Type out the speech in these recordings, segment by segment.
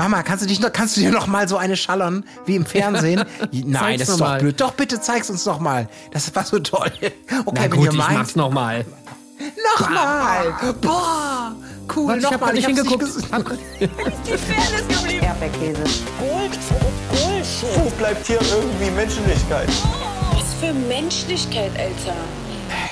Mama, kannst du dich noch, kannst du dir noch mal so eine schallern wie im Fernsehen? Nein, das ist doch mal. blöd. Doch bitte zeig's uns noch mal. Das war so toll. Okay, Na gut, wenn ihr meint. Ich mach's noch mal. Noch mal. Boah. Cool, Warte, ich hab mal. nicht hingeguckt. Nicht die Fairness geblieben. Erdbeerkäse. Gold, Bullshit. Wo bleibt hier irgendwie Menschlichkeit? Was für Menschlichkeit, Alter.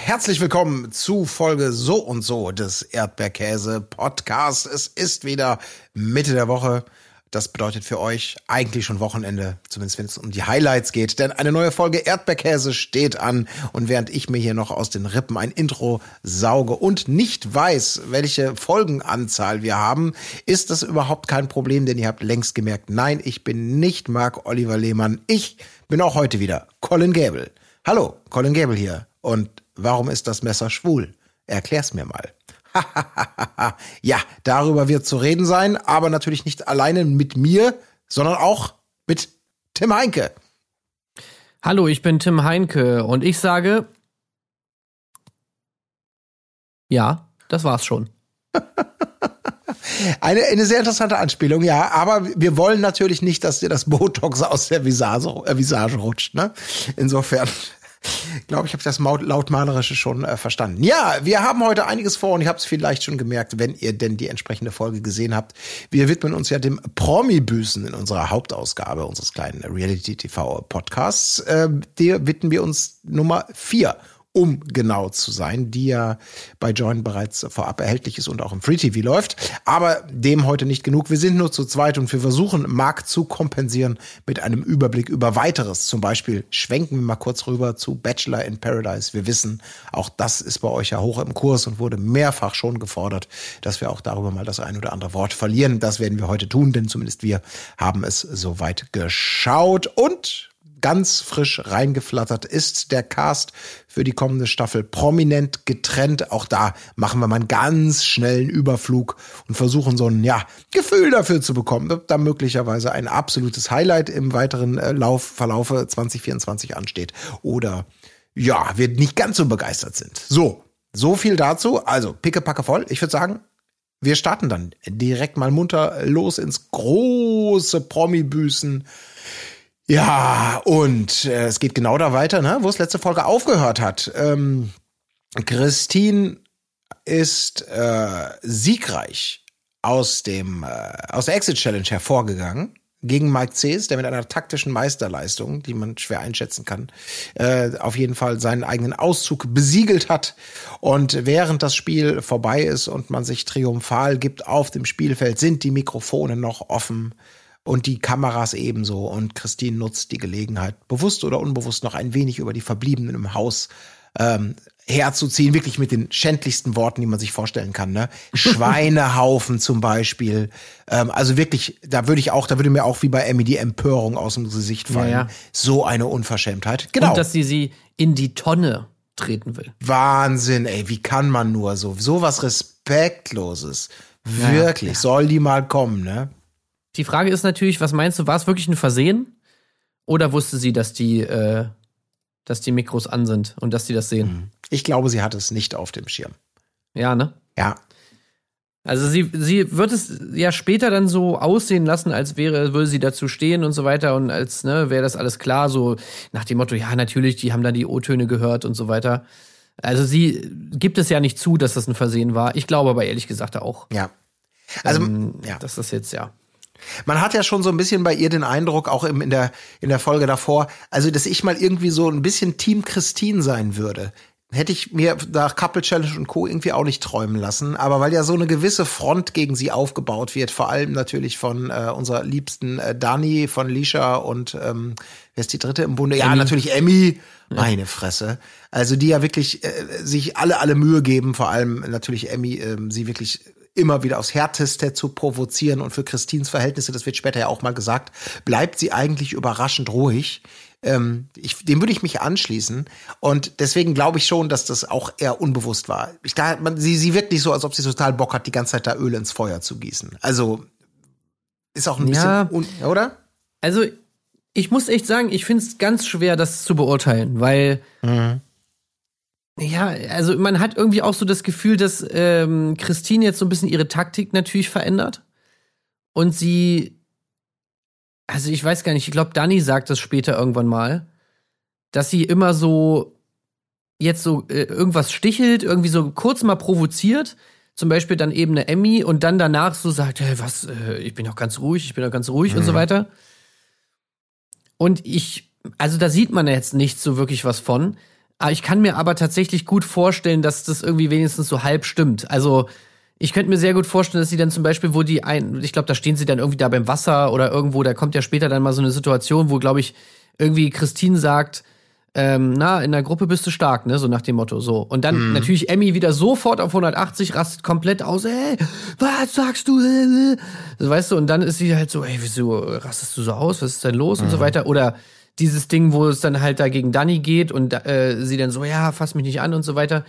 Herzlich willkommen zu Folge so und so des Erdbeerkäse Podcasts. Es ist wieder Mitte der Woche. Das bedeutet für euch eigentlich schon Wochenende, zumindest wenn es um die Highlights geht. Denn eine neue Folge Erdbeerkäse steht an. Und während ich mir hier noch aus den Rippen ein Intro sauge und nicht weiß, welche Folgenanzahl wir haben, ist das überhaupt kein Problem, denn ihr habt längst gemerkt, nein, ich bin nicht Marc Oliver Lehmann. Ich bin auch heute wieder Colin Gable. Hallo, Colin Gable hier. Und warum ist das Messer schwul? Erklär's mir mal. ja, darüber wird zu reden sein, aber natürlich nicht alleine mit mir, sondern auch mit Tim Heinke. Hallo, ich bin Tim Heinke und ich sage, ja, das war's schon. Eine, eine sehr interessante Anspielung, ja. Aber wir wollen natürlich nicht, dass dir das Botox aus der Visage, äh, Visage rutscht. Ne? Insofern glaube, ich habe das lautmalerische schon äh, verstanden. Ja, wir haben heute einiges vor und ich habe es vielleicht schon gemerkt, wenn ihr denn die entsprechende Folge gesehen habt. Wir widmen uns ja dem Promi-Büßen in unserer Hauptausgabe unseres kleinen Reality-TV-Podcasts. Äh, der widmen wir uns Nummer vier um genau zu sein, die ja bei Join bereits vorab erhältlich ist und auch im Free TV läuft. Aber dem heute nicht genug. Wir sind nur zu zweit und wir versuchen, Markt zu kompensieren mit einem Überblick über weiteres. Zum Beispiel schwenken wir mal kurz rüber zu Bachelor in Paradise. Wir wissen, auch das ist bei euch ja hoch im Kurs und wurde mehrfach schon gefordert, dass wir auch darüber mal das ein oder andere Wort verlieren. Das werden wir heute tun, denn zumindest wir haben es soweit geschaut und ganz frisch reingeflattert ist der Cast für die kommende Staffel prominent getrennt. Auch da machen wir mal einen ganz schnellen Überflug und versuchen so ein ja, Gefühl dafür zu bekommen, ob da möglicherweise ein absolutes Highlight im weiteren äh, Lauf, Verlaufe 2024 ansteht oder ja, wir nicht ganz so begeistert sind. So, so viel dazu. Also, pickepacke voll. Ich würde sagen, wir starten dann direkt mal munter los ins große Promi-Büßen ja, und äh, es geht genau da weiter, ne, wo es letzte Folge aufgehört hat. Ähm, Christine ist äh, siegreich aus dem äh, aus der Exit Challenge hervorgegangen gegen Mike Cees, der mit einer taktischen Meisterleistung, die man schwer einschätzen kann, äh, auf jeden Fall seinen eigenen Auszug besiegelt hat. Und während das Spiel vorbei ist und man sich triumphal gibt auf dem Spielfeld, sind die Mikrofone noch offen und die Kameras ebenso. Und Christine nutzt die Gelegenheit, bewusst oder unbewusst noch ein wenig über die Verbliebenen im Haus ähm, herzuziehen, wirklich mit den schändlichsten Worten, die man sich vorstellen kann. Ne? Schweinehaufen zum Beispiel. Ähm, also wirklich, da würde ich auch, da würde mir auch wie bei Emmy die Empörung aus dem Gesicht fallen. Ja, ja. So eine Unverschämtheit. Genau. Und dass sie sie in die Tonne treten will. Wahnsinn, ey, wie kann man nur so, so was Respektloses. Wirklich, ja, soll die mal kommen, ne? Die Frage ist natürlich, was meinst du, war es wirklich ein Versehen? Oder wusste sie, dass die, äh, dass die Mikros an sind und dass sie das sehen? Hm. Ich glaube, sie hat es nicht auf dem Schirm. Ja, ne? Ja. Also sie, sie wird es ja später dann so aussehen lassen, als wäre, würde sie dazu stehen und so weiter und als, ne, wäre das alles klar, so nach dem Motto, ja, natürlich, die haben da die O-Töne gehört und so weiter. Also sie gibt es ja nicht zu, dass das ein Versehen war. Ich glaube aber ehrlich gesagt auch. Ja. Also, ähm, ja. Das ist jetzt, ja. Man hat ja schon so ein bisschen bei ihr den Eindruck, auch in der, in der Folge davor, also dass ich mal irgendwie so ein bisschen Team Christine sein würde. Hätte ich mir nach Couple Challenge und Co. irgendwie auch nicht träumen lassen. Aber weil ja so eine gewisse Front gegen sie aufgebaut wird, vor allem natürlich von äh, unserer liebsten äh, Dani, von Lisha und ähm, wer ist die dritte im Bunde? Ja, natürlich Emmy. Meine Fresse. Also die ja wirklich äh, sich alle, alle Mühe geben, vor allem natürlich Emmy, äh, sie wirklich immer wieder aufs Härteste zu provozieren und für Christins Verhältnisse, das wird später ja auch mal gesagt, bleibt sie eigentlich überraschend ruhig. Ähm, ich, dem würde ich mich anschließen. Und deswegen glaube ich schon, dass das auch eher unbewusst war. Ich, da, man, sie, sie wirkt nicht so, als ob sie total Bock hat, die ganze Zeit da Öl ins Feuer zu gießen. Also ist auch ein ja, bisschen, oder? Also ich muss echt sagen, ich finde es ganz schwer, das zu beurteilen, weil mhm. Ja, also man hat irgendwie auch so das Gefühl, dass ähm, Christine jetzt so ein bisschen ihre Taktik natürlich verändert und sie also ich weiß gar nicht, ich glaube, Dani sagt das später irgendwann mal, dass sie immer so jetzt so äh, irgendwas stichelt, irgendwie so kurz mal provoziert, zum Beispiel dann eben eine Emmy und dann danach so sagt, hey, was, äh, ich bin doch ganz ruhig, ich bin doch ganz ruhig mhm. und so weiter. Und ich, also da sieht man jetzt nicht so wirklich was von. Aber ich kann mir aber tatsächlich gut vorstellen, dass das irgendwie wenigstens so halb stimmt. Also ich könnte mir sehr gut vorstellen, dass sie dann zum Beispiel, wo die ein, ich glaube, da stehen sie dann irgendwie da beim Wasser oder irgendwo, da kommt ja später dann mal so eine Situation, wo, glaube ich, irgendwie Christine sagt, ähm, na, in der Gruppe bist du stark, ne, so nach dem Motto, so. Und dann mhm. natürlich Emmy wieder sofort auf 180, rastet komplett aus, ey, was sagst du? So, weißt du, und dann ist sie halt so, ey, wieso rastest du so aus, was ist denn los mhm. und so mhm. weiter. Oder dieses Ding, wo es dann halt da gegen Danny geht und äh, sie dann so, ja, fass mich nicht an und so weiter.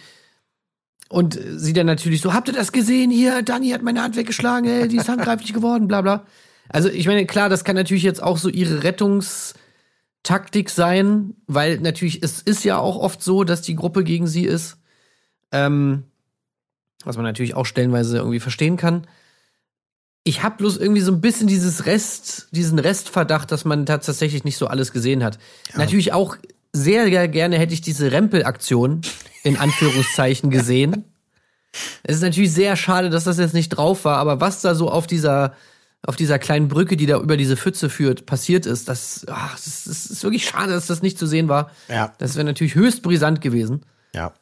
Und sie dann natürlich so, habt ihr das gesehen hier? Dani hat meine Hand weggeschlagen, ey, die ist handgreiflich geworden, bla bla. Also ich meine, klar, das kann natürlich jetzt auch so ihre Rettungstaktik sein, weil natürlich, es ist ja auch oft so, dass die Gruppe gegen sie ist. Ähm, was man natürlich auch stellenweise irgendwie verstehen kann. Ich habe bloß irgendwie so ein bisschen dieses Rest, diesen Restverdacht, dass man tatsächlich nicht so alles gesehen hat. Ja. Natürlich auch sehr gerne hätte ich diese Rempel-Aktion in Anführungszeichen gesehen. Es ist natürlich sehr schade, dass das jetzt nicht drauf war, aber was da so auf dieser auf dieser kleinen Brücke, die da über diese Pfütze führt, passiert ist, das, ach, das, das ist wirklich schade, dass das nicht zu sehen war. Ja. Das wäre natürlich höchst brisant gewesen. Ja.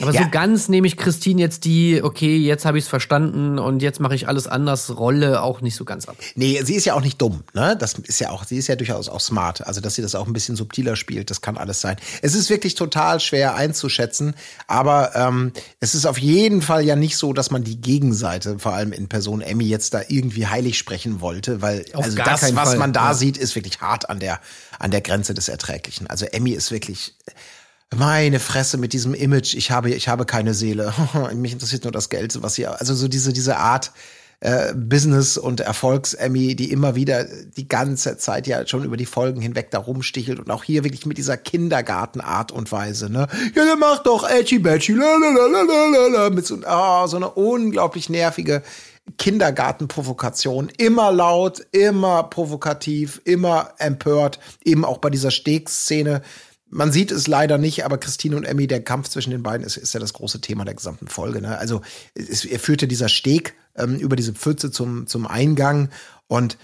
Aber ja. so ganz nehme ich Christine jetzt die, okay, jetzt habe ich es verstanden und jetzt mache ich alles anders, Rolle auch nicht so ganz ab. Nee, sie ist ja auch nicht dumm, ne? Das ist ja auch, sie ist ja durchaus auch smart. Also, dass sie das auch ein bisschen subtiler spielt, das kann alles sein. Es ist wirklich total schwer einzuschätzen, aber ähm, es ist auf jeden Fall ja nicht so, dass man die Gegenseite, vor allem in Person Emmy, jetzt da irgendwie heilig sprechen wollte, weil auf also das, was Fall. man da ja. sieht, ist wirklich hart an der, an der Grenze des Erträglichen. Also Emmy ist wirklich meine Fresse mit diesem Image, ich habe, ich habe keine Seele. Mich interessiert nur das Geld, was sie, also so diese, diese Art, äh, Business- und Erfolgs-Emmy, die immer wieder die ganze Zeit ja schon über die Folgen hinweg da rumstichelt und auch hier wirklich mit dieser Kindergartenart und Weise, ne? Ja, der macht doch Edgy Badgy, mit so, oh, so eine unglaublich nervige Kindergartenprovokation. Immer laut, immer provokativ, immer empört, eben auch bei dieser Stegszene man sieht es leider nicht, aber Christine und Emmy, der Kampf zwischen den beiden ist, ist ja das große Thema der gesamten Folge. Ne? Also es, er führte dieser Steg ähm, über diese Pfütze zum, zum Eingang und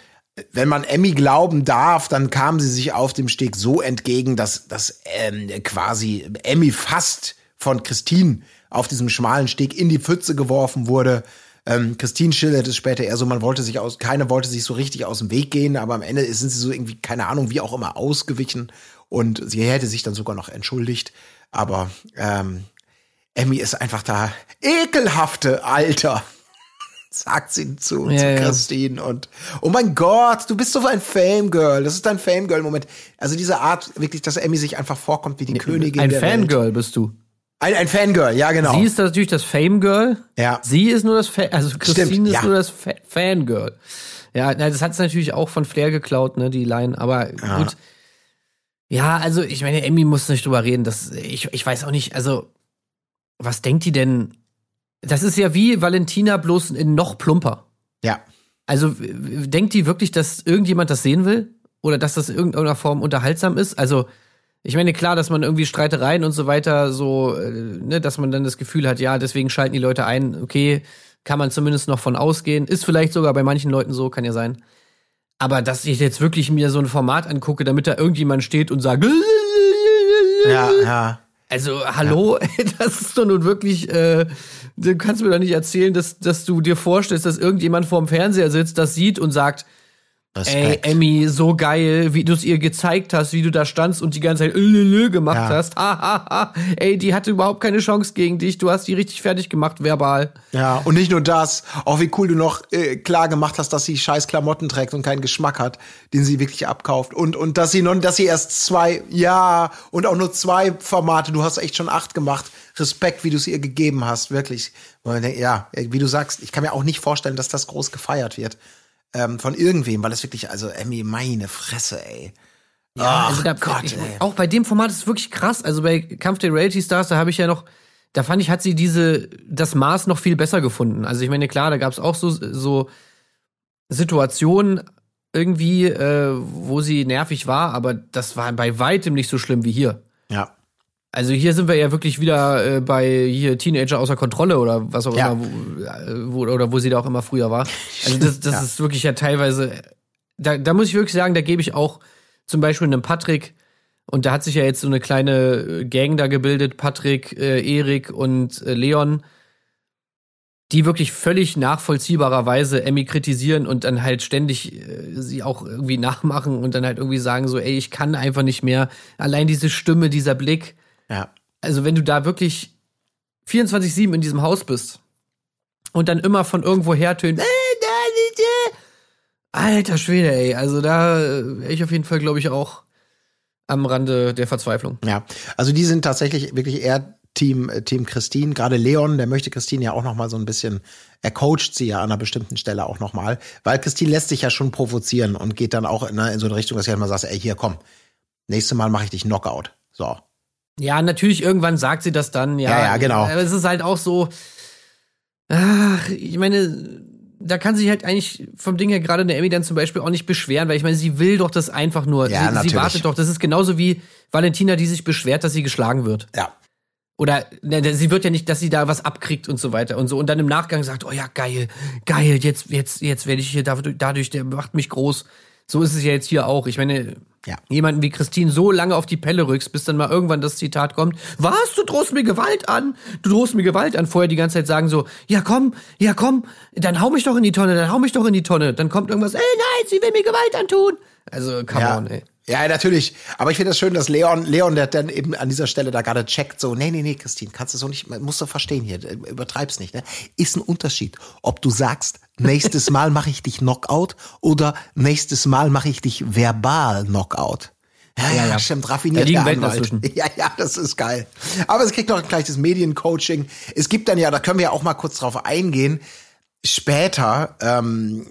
wenn man Emmy glauben darf, dann kam sie sich auf dem Steg so entgegen, dass, dass ähm, quasi Emmy fast von Christine auf diesem schmalen Steg in die Pfütze geworfen wurde. Ähm, Christine schildert es später eher so, man wollte sich aus, keiner wollte sich so richtig aus dem Weg gehen, aber am Ende sind sie so irgendwie, keine Ahnung, wie auch immer ausgewichen und sie hätte sich dann sogar noch entschuldigt. Aber ähm, Emmy ist einfach da ekelhafte Alter. Sagt sie zu, ja, zu Christine ja. und oh mein Gott, du bist so ein Fame-Girl. Das ist dein Fame-Girl-Moment. Also diese Art, wirklich, dass Emmy sich einfach vorkommt wie die Königin. Ein Fangirl bist du. Ein, ein Fangirl, ja, genau. Sie ist natürlich das Fame-Girl. Ja. Sie ist nur das, Fa also Christine Stimmt, ist ja. nur das Fa Fangirl. Ja, das hat es natürlich auch von Flair geklaut, ne, die Line. Aber ja. gut, ja, also ich meine, Emmy muss nicht drüber reden. Das, ich, ich weiß auch nicht, also was denkt die denn? Das ist ja wie Valentina bloß in noch plumper. Ja. Also denkt die wirklich, dass irgendjemand das sehen will? Oder dass das in irgendeiner Form unterhaltsam ist? Also, ich meine, klar, dass man irgendwie Streitereien und so weiter so, äh, ne, dass man dann das Gefühl hat, ja, deswegen schalten die Leute ein, okay, kann man zumindest noch von ausgehen. Ist vielleicht sogar bei manchen Leuten so, kann ja sein. Aber dass ich jetzt wirklich mir so ein Format angucke, damit da irgendjemand steht und sagt, ja, ja. Also, hallo, ja. das ist doch nun wirklich, äh, du kannst mir doch nicht erzählen, dass, dass du dir vorstellst, dass irgendjemand vorm Fernseher sitzt, das sieht und sagt, Respekt. Ey, Emmy, so geil, wie du es ihr gezeigt hast, wie du da standst und die ganze Zeit Lülülü gemacht ja. hast. Ha, ha, ha. Ey, die hatte überhaupt keine Chance gegen dich. Du hast die richtig fertig gemacht, verbal. Ja, und nicht nur das. Auch wie cool du noch äh, klar gemacht hast, dass sie scheiß Klamotten trägt und keinen Geschmack hat, den sie wirklich abkauft. Und, und dass sie noch, dass sie erst zwei, ja, und auch nur zwei Formate. Du hast echt schon acht gemacht. Respekt, wie du es ihr gegeben hast, wirklich. Ja, wie du sagst, ich kann mir auch nicht vorstellen, dass das groß gefeiert wird ähm, von irgendwem, weil es wirklich, also Emmy, meine Fresse, ey. Ja, Ach, also da, Gott, ich, auch bei dem Format ist es wirklich krass. Also bei Kampf der Reality Stars, da habe ich ja noch, da fand ich, hat sie diese, das Maß noch viel besser gefunden. Also ich meine, klar, da gab es auch so, so Situationen, irgendwie, äh, wo sie nervig war, aber das war bei weitem nicht so schlimm wie hier. Ja. Also hier sind wir ja wirklich wieder äh, bei hier Teenager außer Kontrolle oder was auch Ja. immer, wo, äh, wo, oder wo sie da auch immer früher war. Also das, das Ja. ist wirklich ja teilweise, da, da muss ich wirklich sagen, da gebe ich auch zum Beispiel einem Patrick, und da hat sich ja jetzt so eine kleine äh, Gang da gebildet, Patrick, äh, Erik und äh, Leon, die wirklich völlig nachvollziehbarerweise Emmy kritisieren und dann halt ständig äh, sie auch irgendwie nachmachen und dann halt irgendwie sagen so, ey, ich kann einfach nicht mehr. Allein diese Stimme, dieser Blick, Ja. also wenn du da wirklich 24-7 in diesem Haus bist und dann immer von irgendwo her tönt, äh, alter Schwede, ey, also da äh, wäre ich auf jeden Fall, glaube ich, auch am Rande der Verzweiflung. Ja, also die sind tatsächlich wirklich eher Team äh, Team Christine. Gerade Leon, der möchte Christine ja auch noch mal so ein bisschen, er coacht sie ja an einer bestimmten Stelle auch noch mal, weil Christine lässt sich ja schon provozieren und geht dann auch in, in so eine Richtung, dass sie halt mal sagt, ey hier komm, nächste Mal mache ich dich Knockout. So. Ja, natürlich, irgendwann sagt sie das dann, ja. Ja, ja, genau. Aber es ist halt auch so, ach, ich meine, da kann sich halt eigentlich vom Ding her gerade eine Emmy dann zum Beispiel auch nicht beschweren, weil ich meine, sie will doch das einfach nur. Ja, sie, natürlich. sie wartet doch. Das ist genauso wie Valentina, die sich beschwert, dass sie geschlagen wird. Ja. Oder ne, sie wird ja nicht, dass sie da was abkriegt und so weiter und so. Und dann im Nachgang sagt, oh ja, geil, geil, jetzt, jetzt, jetzt werde ich hier dadurch, dadurch, der macht mich groß. So ist es ja jetzt hier auch. Ich meine, Ja. jemanden wie Christine so lange auf die Pelle rückst, bis dann mal irgendwann das Zitat kommt, was, du drohst mir Gewalt an? Du drohst mir Gewalt an. Vorher die ganze Zeit sagen so, ja komm, ja komm, dann hau mich doch in die Tonne, dann hau mich doch in die Tonne. Dann kommt irgendwas, ey nein, sie will mir Gewalt antun. Also, come Ja. on, ey. Ja, natürlich. Aber ich finde das schön, dass Leon, Leon, der dann eben an dieser Stelle da gerade checkt, so, nee, nee, nee, Christine, kannst du so nicht, musst du verstehen hier, übertreib's nicht, ne? Ist ein Unterschied, ob du sagst, nächstes Mal mache ich dich Knockout oder nächstes Mal mache ich dich verbal Knockout. Ja, ja, ja. stimmt, Da raffiniert liegen der Welten dazwischen. Ja, ja, das ist geil. Aber es kriegt noch gleich das Mediencoaching. Es gibt dann ja, da können wir ja auch mal kurz drauf eingehen, später, ähm,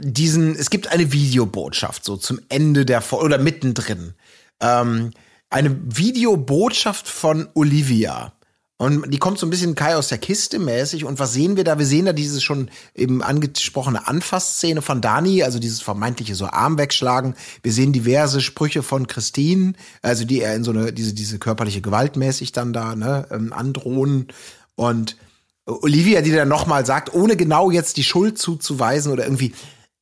diesen, es gibt eine Videobotschaft so zum Ende der Folge oder mittendrin. Ähm, eine Videobotschaft von Olivia. Und die kommt so ein bisschen Kai aus der Kiste mäßig. Und was sehen wir da? Wir sehen da diese schon eben angesprochene Anfassszene von Dani, also dieses vermeintliche so Arm wegschlagen. Wir sehen diverse Sprüche von Christine, also die er in so eine, diese, diese körperliche Gewalt mäßig dann da, ne, ähm, androhen. Und Olivia, die dann nochmal sagt, ohne genau jetzt die Schuld zuzuweisen oder irgendwie,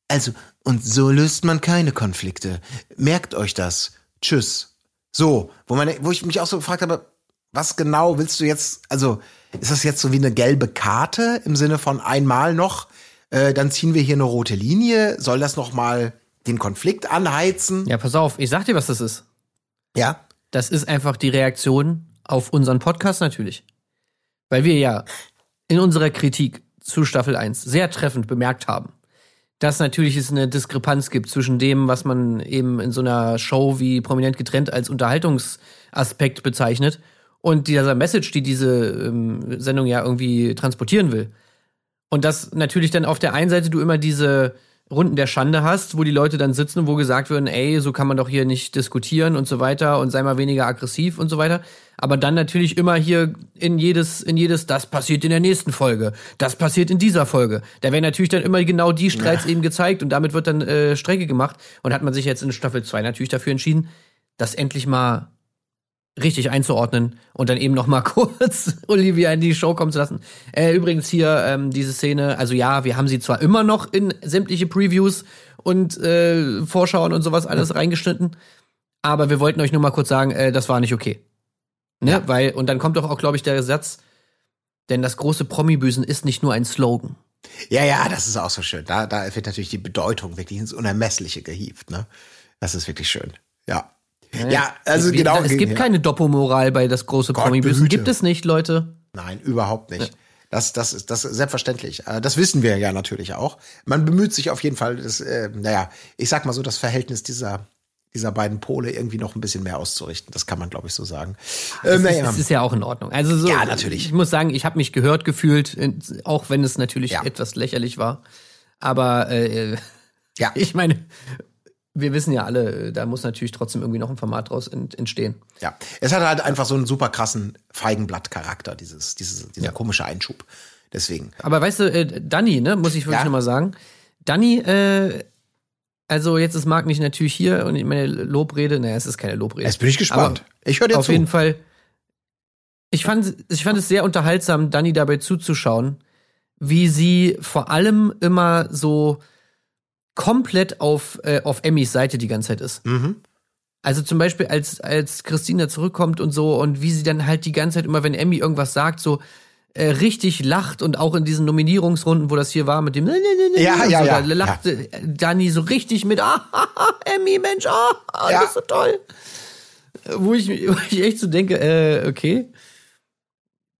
also, und so löst man keine Konflikte. Merkt euch das. Tschüss. So, wo man, wo ich mich auch so gefragt habe, was genau willst du jetzt, also, ist das jetzt so wie eine gelbe Karte im Sinne von einmal noch, äh, dann ziehen wir hier eine rote Linie, soll das nochmal den Konflikt anheizen? Ja, pass auf, ich sag dir, was das ist. Ja. Das ist einfach die Reaktion auf unseren Podcast natürlich. Weil wir ja in unserer Kritik zu Staffel 1 sehr treffend bemerkt haben, dass natürlich es eine Diskrepanz gibt zwischen dem, was man eben in so einer Show wie prominent getrennt als Unterhaltungsaspekt bezeichnet und dieser Message, die diese ähm, Sendung ja irgendwie transportieren will. Und dass natürlich dann auf der einen Seite du immer diese Runden der Schande hast, wo die Leute dann sitzen und wo gesagt werden, ey, so kann man doch hier nicht diskutieren und so weiter und sei mal weniger aggressiv und so weiter. Aber dann natürlich immer hier in jedes, in jedes, das passiert in der nächsten Folge, das passiert in dieser Folge. Da werden natürlich dann immer genau die Streits eben gezeigt und damit wird dann äh, Strecke gemacht. Und hat man sich jetzt in Staffel 2 natürlich dafür entschieden, das endlich mal richtig einzuordnen und dann eben noch mal kurz Olivia in die Show kommen zu lassen. Äh, übrigens hier ähm, diese Szene, also ja, wir haben sie zwar immer noch in sämtliche Previews und äh, Vorschauen und sowas alles reingeschnitten, aber wir wollten euch nur mal kurz sagen, äh, das war nicht okay. Ne? Ja. Weil, und dann kommt doch auch, glaube ich, der Satz, denn das große Promi-Büsen ist nicht nur ein Slogan. Ja, ja, das ist auch so schön. Da, da wird natürlich die Bedeutung wirklich ins Unermessliche gehievt, ne? Das ist wirklich schön. Ja. Ja, also Wir- genau. Es gibt ja. keine Doppelmoral bei das große behüte. Gibt es nicht, Leute. Nein, überhaupt nicht. Das, das ist das ist selbstverständlich. Äh, Das wissen wir ja natürlich auch. Man bemüht sich auf jeden Fall, das, äh, naja, ich sag mal so, das Verhältnis dieser, dieser beiden Pole irgendwie noch ein bisschen mehr auszurichten. Das kann man, glaube ich, so sagen. Ähm, ist, naja. es ist ja auch in Ordnung. Also so, Ja, natürlich. Ich muss sagen, ich habe mich gehört gefühlt, in- auch wenn es natürlich Ja. etwas lächerlich war. Aber äh, ja, ich meine, wir wissen ja alle, äh, da muss natürlich trotzdem irgendwie noch ein Format draus ent entstehen. ja. Es hat halt einfach so einen super krassen Feigenblatt-Charakter, dieses, dieses, dieser komische Einschub. Deswegen. Aber weißt du, äh, Danny, ne, muss ich wirklich Ja. noch mal sagen, Danny, äh, Also jetzt ist Marc nicht natürlich hier und meine Lobrede, naja, es ist keine Lobrede. Jetzt bin ich gespannt. Aber ich höre dir auf zu. jeden Fall. Ich fand, ich fand es sehr unterhaltsam, Dani dabei zuzuschauen, wie sie vor allem immer so komplett auf, äh, auf Emmys Seite die ganze Zeit ist. Mhm. Also zum Beispiel, als, als Christina zurückkommt und so und wie sie dann halt die ganze Zeit immer, wenn Emmy irgendwas sagt, so äh, richtig lacht und auch in diesen Nominierungsrunden, wo das hier war mit dem Ja, und ja, so, ja, da lacht äh, Dani so richtig mit ah, Emmy, Mensch, ah, ah, Ja. das ist so toll. Wo ich, wo ich echt so denke, äh, okay.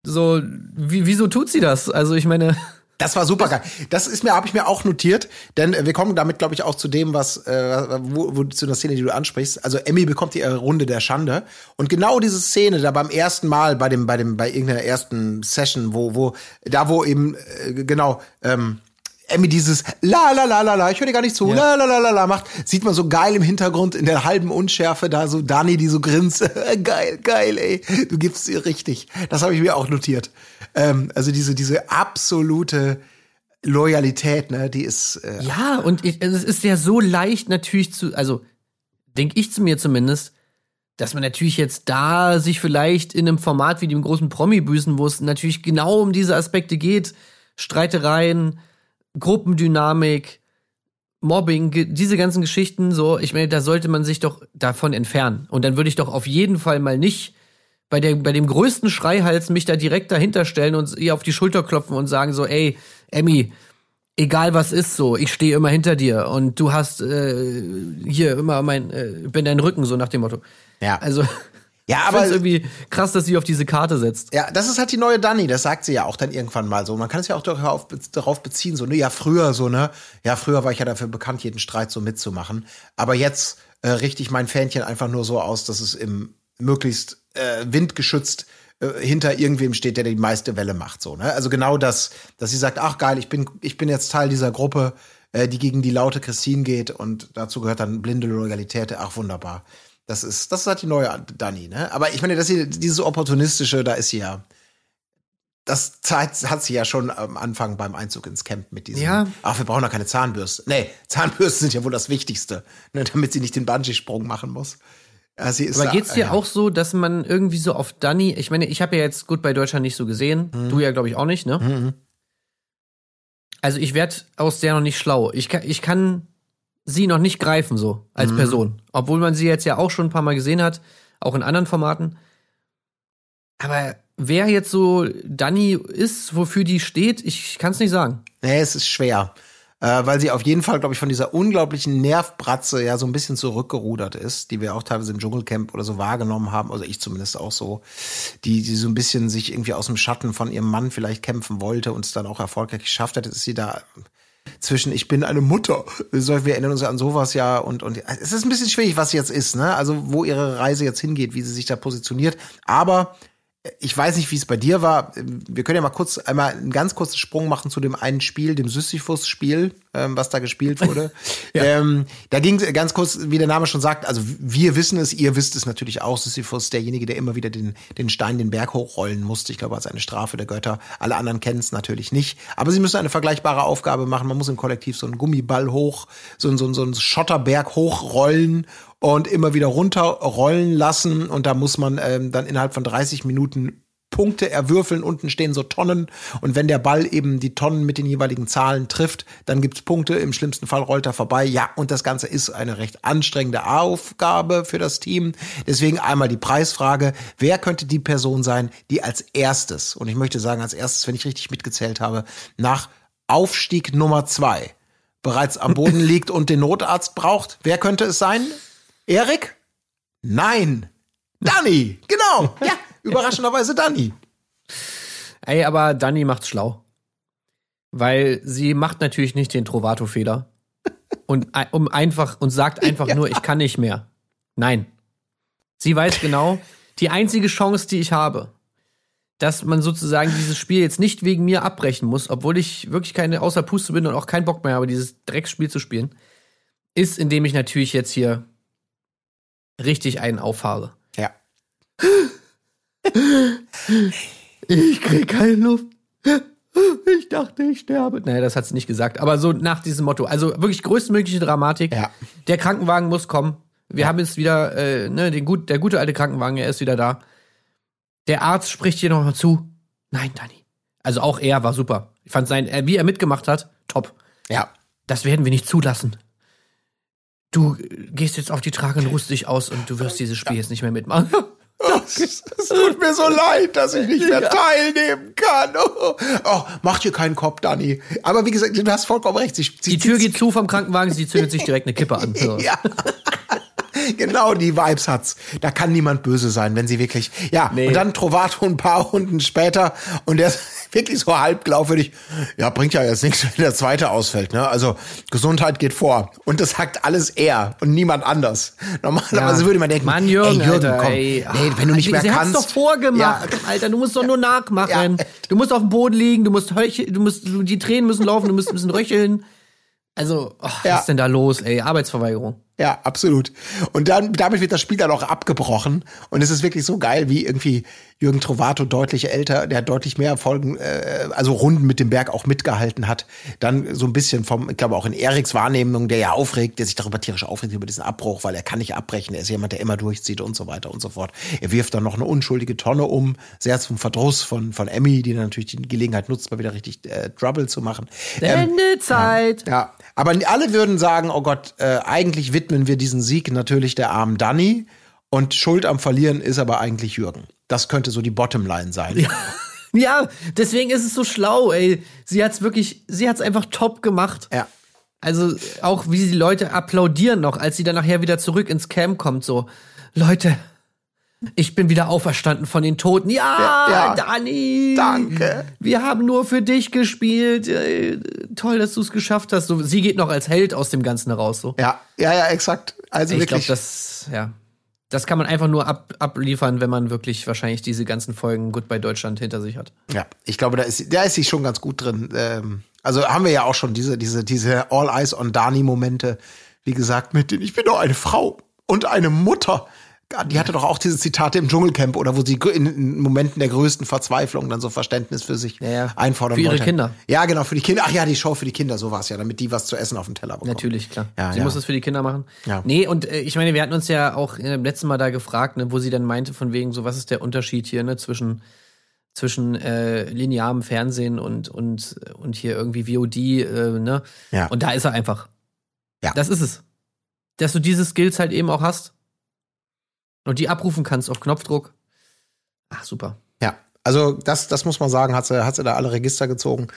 So, wie, wieso tut sie das? Also ich meine, Das war super geil. Das ist mir, habe ich mir auch notiert, denn äh, wir kommen damit, glaube ich, auch zu dem, was, äh, wo, wo, zu der Szene, die du ansprichst. Also Emmy bekommt ihre Runde der Schande und genau diese Szene da beim ersten Mal bei dem, bei dem, bei irgendeiner ersten Session, wo, wo, da wo eben äh, genau. Ähm, Emmy dieses la la la la la, ich höre dir gar nicht zu, la la la la la macht, sieht man so geil im Hintergrund in der halben Unschärfe da so Dani, die so grinst, geil, geil, ey, du gibst ihr richtig. Das habe ich mir auch notiert. Ähm, also diese diese absolute Loyalität, ne, die ist äh, Ja, und ich, also es ist ja so leicht natürlich zu, also denke ich zu mir zumindest, dass man natürlich jetzt da sich vielleicht in einem Format wie dem großen Promi-Büßen, wo es natürlich genau um diese Aspekte geht, Streitereien, Gruppendynamik, Mobbing, diese ganzen Geschichten, so, ich meine, da sollte man sich doch davon entfernen. Und dann würde ich doch auf jeden Fall mal nicht bei, der, bei dem größten Schreihals mich da direkt dahinter stellen und ihr auf die Schulter klopfen und sagen so, ey, Emmy, egal was ist so, ich stehe immer hinter dir und du hast äh, hier immer mein, äh, bin dein Rücken, so nach dem Motto. Ja. Also, Ja, aber- find's irgendwie krass, dass sie auf diese Karte setzt. Ja, das ist halt die neue Dani, das sagt sie ja auch dann irgendwann mal so. Man kann es ja auch darauf, darauf beziehen, so, ne, ja, früher so, ne, ja, früher war ich ja dafür bekannt, jeden Streit so mitzumachen. Aber jetzt äh, richte ich mein Fähnchen einfach nur so aus, dass es im möglichst äh, windgeschützt äh, hinter irgendwem steht, der die meiste Welle macht, so, ne. Also genau das, dass sie sagt, ach geil, ich bin, ich bin jetzt Teil dieser Gruppe, äh, die gegen die laute Christine geht und dazu gehört dann blinde Loyalität, ach wunderbar. Das ist, das ist halt die neue Dani, ne? Aber ich meine, dass sie dieses opportunistische, da ist sie ja. Das Zeit hat sie ja schon am Anfang beim Einzug ins Camp mit diesem. Ja. Ach, wir brauchen doch keine Zahnbürste. Nee, Zahnbürsten sind ja wohl das Wichtigste, ne, damit sie nicht den Bungee-Sprung machen muss. Ja, sie ist Aber geht's dir ja. auch so, dass man irgendwie so auf Dani, ich meine, ich habe ja jetzt gut bei Deutschland nicht so gesehen, Mhm. du ja glaube ich auch nicht, ne? Also ich werde aus der noch nicht schlau. Ich kann, ich kann sie noch nicht greifen so als Mhm. Person, obwohl man sie jetzt ja auch schon ein paar Mal gesehen hat, auch in anderen Formaten. Aber wer jetzt so Dani ist, wofür die steht, ich kann es nicht sagen. Nee, es ist schwer. Äh, weil sie auf jeden Fall, glaube ich, von dieser unglaublichen Nervbratze ja so ein bisschen zurückgerudert ist, die wir auch teilweise im Dschungelcamp oder so wahrgenommen haben, also ich zumindest auch so, die, die so ein bisschen sich irgendwie aus dem Schatten von ihrem Mann vielleicht kämpfen wollte und es dann auch erfolgreich geschafft hat, ist sie da zwischen ich bin eine Mutter, wir erinnern uns an sowas ja und und es ist ein bisschen schwierig, was jetzt ist, ne? Also wo ihre Reise jetzt hingeht, wie sie sich da positioniert, aber ich weiß nicht, wie es bei dir war. Wir können ja mal kurz einmal einen ganz kurzen Sprung machen zu dem einen Spiel, dem Sisyphus-Spiel, ähm, was da gespielt wurde. ähm, da ging es ganz kurz, wie der Name schon sagt, also wir wissen es, ihr wisst es natürlich auch. Sisyphus, derjenige, der immer wieder den, den Stein den Berg hochrollen musste. Ich glaube, als eine Strafe der Götter. Alle anderen kennen es natürlich nicht. Aber sie müssen eine vergleichbare Aufgabe machen. Man muss im Kollektiv so einen Gummiball hoch, so, so, so einen Schotterberg hochrollen und immer wieder runterrollen lassen. Und da muss man ähm, dann innerhalb von 30 Minuten Punkte erwürfeln. Unten stehen so Tonnen. Und wenn der Ball eben die Tonnen mit den jeweiligen Zahlen trifft, dann gibt's Punkte. Im schlimmsten Fall rollt er vorbei. Ja, und das Ganze ist eine recht anstrengende Aufgabe für das Team. Deswegen einmal die Preisfrage. Wer könnte die Person sein, die als erstes, und ich möchte sagen als erstes, wenn ich richtig mitgezählt habe, nach Aufstieg Nummer zwei bereits am Boden liegt und den Notarzt braucht? Wer könnte es sein? Erik? Nein. Danny, genau. Ja, überraschenderweise Danny. Ey, aber Dani macht's schlau. Weil sie macht natürlich nicht den Trovato-Fehler. Und um einfach und sagt einfach nur, ich kann nicht mehr. Nein. Sie weiß genau, die einzige Chance, die ich habe, dass man sozusagen dieses Spiel jetzt nicht wegen mir abbrechen muss, obwohl ich wirklich keine außer Puste bin und auch keinen Bock mehr habe, dieses Drecksspiel zu spielen, ist, indem ich natürlich jetzt hier richtig einen auffahre. Ja. Ich krieg keine Luft. ich dachte, ich sterbe. Naja, das hat sie nicht gesagt. Aber so nach diesem Motto. Also wirklich größtmögliche Dramatik. Ja. Der Krankenwagen muss kommen. Wir haben jetzt wieder, äh, ne, den gut, der gute alte Krankenwagen, er ist wieder da. Der Arzt spricht hier nochmal zu. Nein, Dani. Also auch er war super. Ich fand sein, äh, wie er mitgemacht hat, top. Ja. Das werden wir nicht zulassen. Du gehst jetzt auf die Trage und ruhst dich aus und du wirst dieses Spiel jetzt nicht mehr mitmachen. Es, es tut mir so leid, dass ich nicht mehr teilnehmen kann. Oh, oh, macht hier keinen Kopf, Dani. Aber wie gesagt, du hast vollkommen recht. Sie, sie, Die Tür geht zu vom Krankenwagen, sie zündet sich direkt eine Kippe an. So. Ja. genau die Vibes hat's. Da kann niemand böse sein, wenn sie wirklich. Ja, Nee. und dann Trovato ein paar Runden später und der ist wirklich so halb glaubwürdig. Ja, bringt ja jetzt nichts, wenn der zweite ausfällt. Ne? Also Gesundheit geht vor. Und das sagt alles er und niemand anders. Normalerweise Ja. würde man denken, Mann, Jürgen, ey, Jürgen Alter, komm, ey. nee, wenn du nicht mehr sie kannst. hat's doch vorgemacht, Ja. Alter. Du musst doch nur nachmachen. Ja. Du musst auf dem Boden liegen, du musst heucheln, du musst, die Tränen müssen laufen, du musst ein bisschen röcheln. Also, oh, was ist denn da los, ey? Arbeitsverweigerung. Ja, absolut. Und dann, damit wird das Spiel dann auch abgebrochen. Und es ist wirklich so geil, wie irgendwie Jürgen Trovato deutlich älter, der deutlich mehr Folgen, äh, also Runden mit dem Berg auch mitgehalten hat. Dann so ein bisschen vom, ich glaube auch in Eriks Wahrnehmung, der ja aufregt, der sich darüber tierisch aufregt über diesen Abbruch, weil er kann nicht abbrechen. Er ist jemand, der immer durchzieht und so weiter und so fort. Er wirft dann noch eine unschuldige Tonne um, sehr zum Verdruss von, von Emmy, die dann natürlich die Gelegenheit nutzt, mal wieder richtig äh, Trouble zu machen. Ähm, Ende Zeit. ja, aber alle würden sagen, oh Gott, äh, eigentlich widmen wir diesen Sieg natürlich der armen Danny und Schuld am Verlieren ist aber eigentlich Jürgen. Das könnte so die Bottomline sein. Ja, deswegen ist es so schlau, ey. Sie hat's wirklich, sie hat's einfach top gemacht. Ja. Also auch wie die Leute applaudieren noch, als sie dann nachher wieder zurück ins Camp kommt, so, Leute, ich bin wieder auferstanden von den Toten. Ja, Ja, ja. Dani. Danke. Wir haben nur für dich gespielt. Äh, Toll, dass du es geschafft hast. So, sie geht noch als Held aus dem Ganzen heraus. So. Ja, ja, ja, exakt. Also ich glaube, das, ja. Das kann man einfach nur ab, abliefern, wenn man wirklich wahrscheinlich diese ganzen Folgen Goodbye Deutschland hinter sich hat. ja, ich glaube, da ist, da ist sie schon ganz gut drin. Ähm, also haben wir ja auch schon diese, diese, diese All Eyes on Dani Momente, wie gesagt, mit den, ich bin doch eine Frau und eine Mutter. Die hatte doch auch diese Zitate im Dschungelcamp oder wo sie in, Momenten der größten Verzweiflung dann so Verständnis für sich Ja, ja. einfordern Für ihre wollte. Kinder. Ja, genau, für die Kinder. Ach ja, die Show für die Kinder, so war es ja, damit die was zu essen auf dem Teller bekommen. Natürlich, klar. Ja, sie muss es für die Kinder machen. Ja. Nee, und äh, ich meine, wir hatten uns ja auch äh, letzten Mal da gefragt, ne, wo sie dann meinte, von wegen, so, was ist der Unterschied hier, ne, zwischen, zwischen äh, linearem Fernsehen und, und, und hier irgendwie VOD, äh, ne? Ja. Und da ist er einfach. Ja. Das ist es. Dass du diese Skills halt eben auch hast. Und die abrufen kannst auf Knopfdruck. Ach, super. Ja, also das, das muss man sagen, hat sie, hat sie da alle Register gezogen.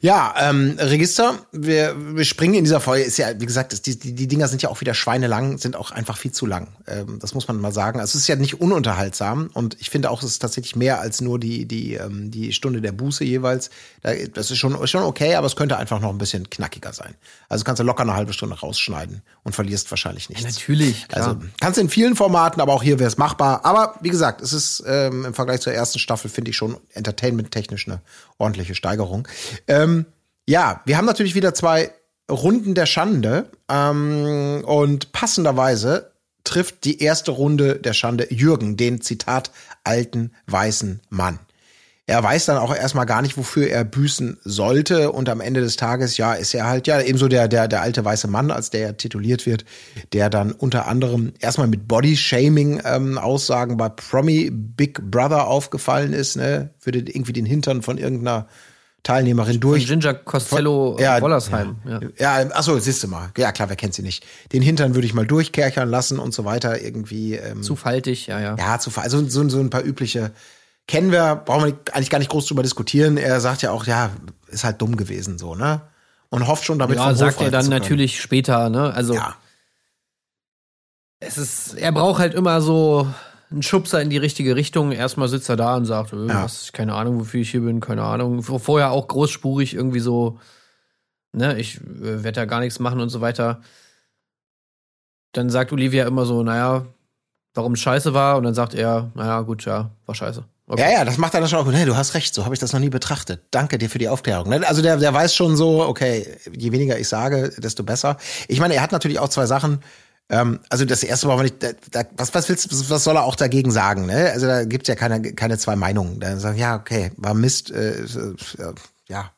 Ja, ähm, Register, wir, wir springen in dieser Folge, ist ja, wie gesagt, die, die, die Dinger sind ja auch wieder schweinelang, sind auch einfach viel zu lang. Ähm, das muss man mal sagen. Also es ist ja nicht ununterhaltsam und ich finde auch, es ist tatsächlich mehr als nur die, die, ähm, die Stunde der Buße jeweils. Da, das ist schon, schon okay, aber es könnte einfach noch ein bisschen knackiger sein. Also kannst du locker eine halbe Stunde rausschneiden und verlierst wahrscheinlich nichts. natürlich, klar. Also kannst in vielen Formaten, aber auch hier wäre es machbar. Aber wie gesagt, es ist ähm, im Vergleich zur ersten Staffel, finde ich schon entertainment-technisch eine ordentliche Steigerung. Ähm, ja, wir haben natürlich wieder zwei Runden der Schande. Ähm, und passenderweise trifft die erste Runde der Schande Jürgen, den Zitat alten weißen Mann. Er weiß dann auch erstmal gar nicht, wofür er büßen sollte. Und am Ende des Tages, ja, ist er halt ja ebenso der, der, der alte weiße Mann, als der er tituliert wird, der dann unter anderem erstmal mit Body-Shaming-Aussagen bei Promi Big Brother aufgefallen ist, ne? Würde irgendwie den Hintern von irgendeiner Teilnehmerin Von durch. Ginger Costello Ja, Wollersheim. Ja. Ja, achso, siehst du mal. Ja, klar, wer kennt sie nicht. Den Hintern würde ich mal durchkerchern lassen und so weiter. Irgendwie. Ähm, Zu faltig, ja, ja. ja, zu also so, so ein paar übliche kennen wir, brauchen wir eigentlich gar nicht groß drüber diskutieren. Er sagt ja auch, ja, ist halt dumm gewesen so, ne? Und hofft schon damit Ja, sagt er dann natürlich später, ne? Also Ja, es ist, er braucht halt immer so einen Schubser in die richtige Richtung. Erstmal sitzt er da und sagt, äh, Ja. was, keine Ahnung, wofür ich hier bin, keine Ahnung. Vorher auch großspurig irgendwie so, ne, ich äh, werde da gar nichts machen und so weiter. Dann sagt Olivia immer so, naja, warum es scheiße war. Und dann sagt er, naja, gut, ja, war scheiße. Okay. ja, ja, das macht er dann schon auch. Hey, du hast recht, so habe ich das noch nie betrachtet. Danke dir für die Aufklärung. Ne? Also der, der weiß schon so, okay, je weniger ich sage, desto besser. Ich meine, er hat natürlich auch zwei Sachen. Ähm, also das erste Mal, wenn ich, da, da, was, was willst, was soll er auch dagegen sagen? Ne? Also da gibt's ja keine, keine zwei Meinungen. Da sagen, ja, okay, war Mist, äh, äh, ja,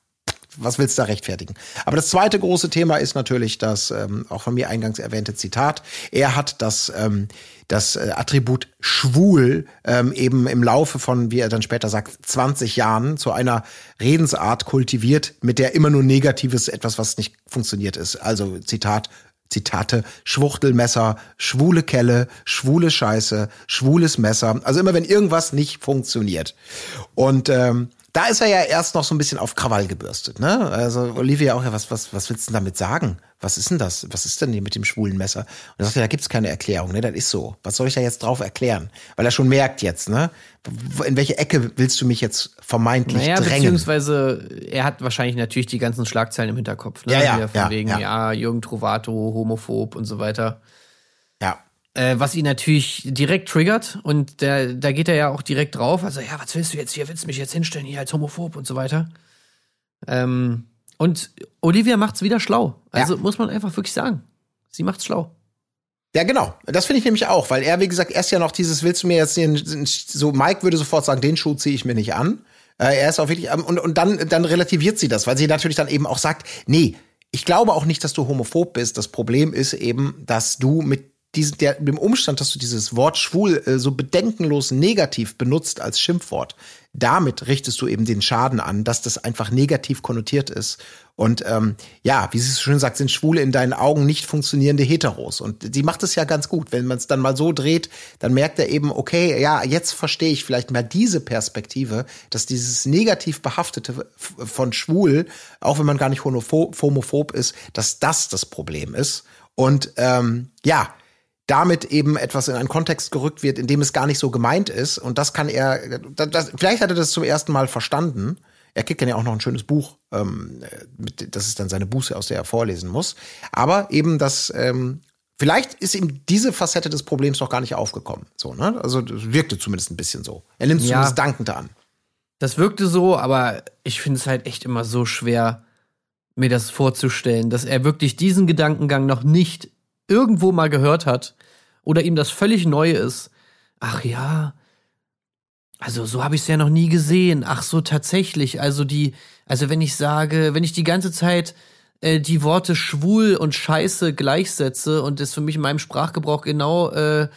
was willst du da rechtfertigen? Aber das zweite große Thema ist natürlich das ähm, auch von mir eingangs erwähnte Zitat. Er hat das ähm, das äh, Attribut schwul ähm, eben im Laufe von, wie er dann später sagt, 20 Jahren zu einer Redensart kultiviert, mit der immer nur Negatives etwas, was nicht funktioniert ist. Also Zitat, Zitate, Schwuchtelmesser, schwule Kelle, schwule Scheiße, schwules Messer. Also immer wenn irgendwas nicht funktioniert. Und ähm, da ist er ja erst noch so ein bisschen auf Krawall gebürstet, ne? Also Olivia auch ja, was, was, was willst du denn damit sagen? Was ist denn das? Was ist denn hier mit dem schwulen Messer? Und er sagt ja, da gibt's keine Erklärung, ne? Das ist so. Was soll ich da jetzt drauf erklären? Weil er schon merkt jetzt, ne? In welche Ecke willst du mich jetzt vermeintlich naja, drängen? Beziehungsweise er hat wahrscheinlich natürlich die ganzen Schlagzeilen im Hinterkopf, ne? Ja, ja, von ja, wegen, ja. ja, Jürgen Trovato, homophob und so weiter. Ja. Äh, was ihn natürlich direkt triggert und der, da geht er ja auch direkt drauf. Also, ja, was willst du jetzt hier? Willst du mich jetzt hinstellen hier als homophob und so weiter? Ähm, und Olivia macht's wieder schlau. Also Ja. muss man einfach wirklich sagen. Sie macht's schlau. Ja, genau. Das finde ich nämlich auch, weil er, wie gesagt, erst ja noch dieses, willst du mir jetzt den, so, Mike würde sofort sagen, den Schuh ziehe ich mir nicht an. Äh, er ist auch wirklich, ähm, und, und dann, dann relativiert sie das, weil sie natürlich dann eben auch sagt, nee, ich glaube auch nicht, dass du homophob bist. Das Problem ist eben, dass du mit diesem, der, dem Umstand, dass du dieses Wort schwul äh, so bedenkenlos negativ benutzt als Schimpfwort, damit richtest du eben den Schaden an, dass das einfach negativ konnotiert ist. Und ähm, ja, wie sie es schön sagt, sind Schwule in deinen Augen nicht funktionierende Heteros. Und sie macht es ja ganz gut. Wenn man es dann mal so dreht, dann merkt er eben, okay, ja, jetzt verstehe ich vielleicht mal diese Perspektive, dass dieses negativ behaftete von schwul, auch wenn man gar nicht homophob ist, dass das das Problem ist. Und ähm, ja, damit eben etwas in einen Kontext gerückt wird, in dem es gar nicht so gemeint ist. Und das kann er, das, vielleicht hat er das zum ersten Mal verstanden. Er kriegt dann ja auch noch ein schönes Buch, ähm, mit, das ist dann seine Buße, aus der er vorlesen muss. Aber eben das, ähm, vielleicht ist ihm diese Facette des Problems noch gar nicht aufgekommen. So, ne? Also das wirkte zumindest ein bisschen so. Er nimmt es Ja. zumindest dankend an. Das wirkte so, aber ich finde es halt echt immer so schwer, mir das vorzustellen, dass er wirklich diesen Gedankengang noch nicht irgendwo mal gehört hat oder ihm das völlig neu ist. Ach ja, also so habe ich es ja noch nie gesehen. Ach so, tatsächlich. Also die, also wenn ich sage, wenn ich die ganze Zeit äh, die Worte schwul und scheiße gleichsetze und das für mich in meinem Sprachgebrauch genau äh,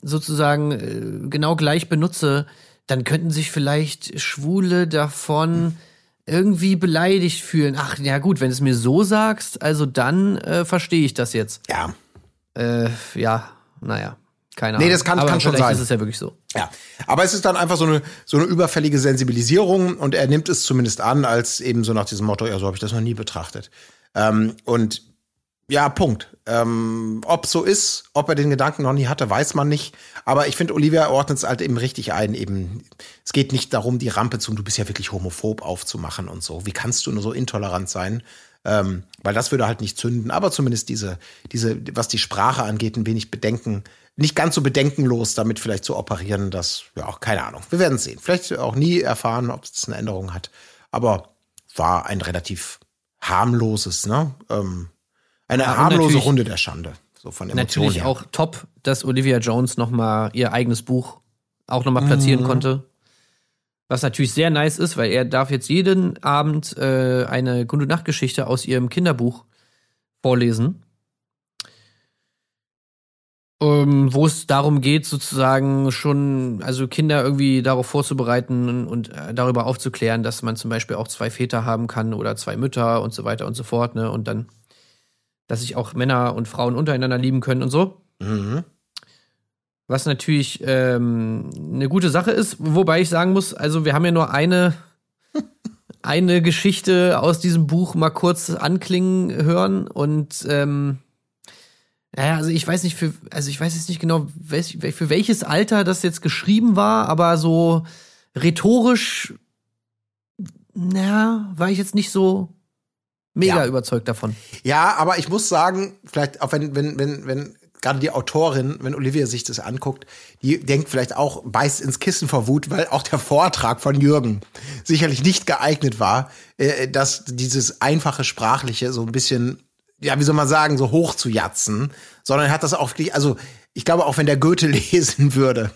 sozusagen äh, genau gleich benutze, dann könnten sich vielleicht Schwule davon irgendwie beleidigt fühlen. Ach, ja gut, wenn du es mir so sagst, also dann äh, verstehe ich das jetzt. Ja. Äh, ja, naja, keine Nee, Ahnung. das kann- Aber kann schon sein. ist es ja wirklich so. Ja, aber es ist dann einfach so eine, so eine überfällige Sensibilisierung und er nimmt es zumindest an, als eben so nach diesem Motto, ja, so habe ich das noch nie betrachtet. Ähm, und ja, Punkt. Ähm, ob so ist, ob er den Gedanken noch nie hatte, weiß man nicht. Aber ich finde, Olivia ordnet es halt eben richtig ein. Eben, es geht nicht darum, die Rampe zum, du bist ja wirklich homophob aufzumachen und so. Wie kannst du nur so intolerant sein? Ähm, weil das würde halt nicht zünden. Aber zumindest diese, diese, was die Sprache angeht, ein wenig Bedenken, nicht ganz so bedenkenlos damit vielleicht zu operieren, das, ja, keine Ahnung. Wir werden sehen. Vielleicht auch nie erfahren, ob es eine Änderung hat. Aber war ein relativ harmloses, ne? Ähm, eine Ja, harmlose Runde der Schande. So von Emotionen Natürlich her. auch top, dass Olivia Jones noch mal ihr eigenes Buch auch noch mal platzieren Mhm. konnte. Was natürlich sehr nice ist, weil er darf jetzt jeden Abend äh, eine Gute Nacht aus ihrem Kinderbuch vorlesen. Ähm, wo es darum geht, sozusagen schon, also Kinder irgendwie darauf vorzubereiten und äh, darüber aufzuklären, dass man zum Beispiel auch zwei Väter haben kann oder zwei Mütter und so weiter und so fort, ne? Und dann, dass sich auch Männer und Frauen untereinander lieben können und so. Mhm. Was natürlich ähm, eine gute Sache ist, wobei ich sagen muss, also wir haben ja nur eine, eine Geschichte aus diesem Buch mal kurz anklingen hören und ähm, naja, also ich weiß nicht für, also ich weiß jetzt nicht genau, für welches Alter das jetzt geschrieben war, aber so rhetorisch, na, war ich jetzt nicht so mega Ja. überzeugt davon. Ja, aber ich muss sagen, vielleicht auch wenn, wenn, wenn, wenn gerade die Autorin, wenn Olivia sich das anguckt, die denkt vielleicht auch, beißt ins Kissen vor Wut, weil auch der Vortrag von Jürgen sicherlich nicht geeignet war, äh, dass dieses einfache Sprachliche so ein bisschen, ja, wie soll man sagen, so hoch zu jatzen, sondern er hat das auch wirklich, also ich glaube, auch wenn der Goethe lesen würde,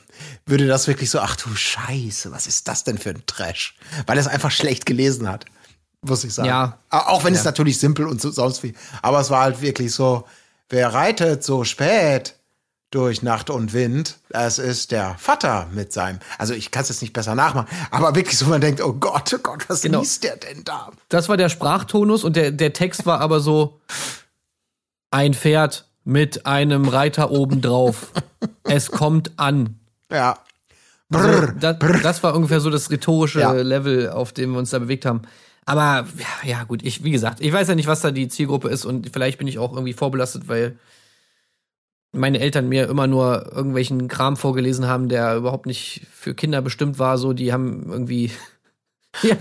würde das wirklich so, ach du Scheiße, was ist das denn für ein Trash? Weil er es einfach schlecht gelesen hat. muss ich sagen. Ja. Auch wenn es Ja. natürlich simpel und so, sonst wie. Aber es war halt wirklich so, wer reitet so spät durch Nacht und Wind? Es ist der Vater mit seinem. Also ich kann es jetzt nicht besser nachmachen, aber wirklich so, man denkt, oh Gott, oh Gott, was Genau. liest der denn da? Das war der Sprachtonus und der, der Text war aber so: Ein Pferd mit einem Reiter obendrauf. es kommt an. Ja. Also, Brrr, da, das war ungefähr so das rhetorische Ja. Level, auf dem wir uns da bewegt haben. Aber ja, gut, ich, wie gesagt, ich weiß ja nicht, was da die Zielgruppe ist und vielleicht bin ich auch irgendwie vorbelastet, weil meine Eltern mir immer nur irgendwelchen Kram vorgelesen haben, der überhaupt nicht für Kinder bestimmt war. So, die haben irgendwie. Ja,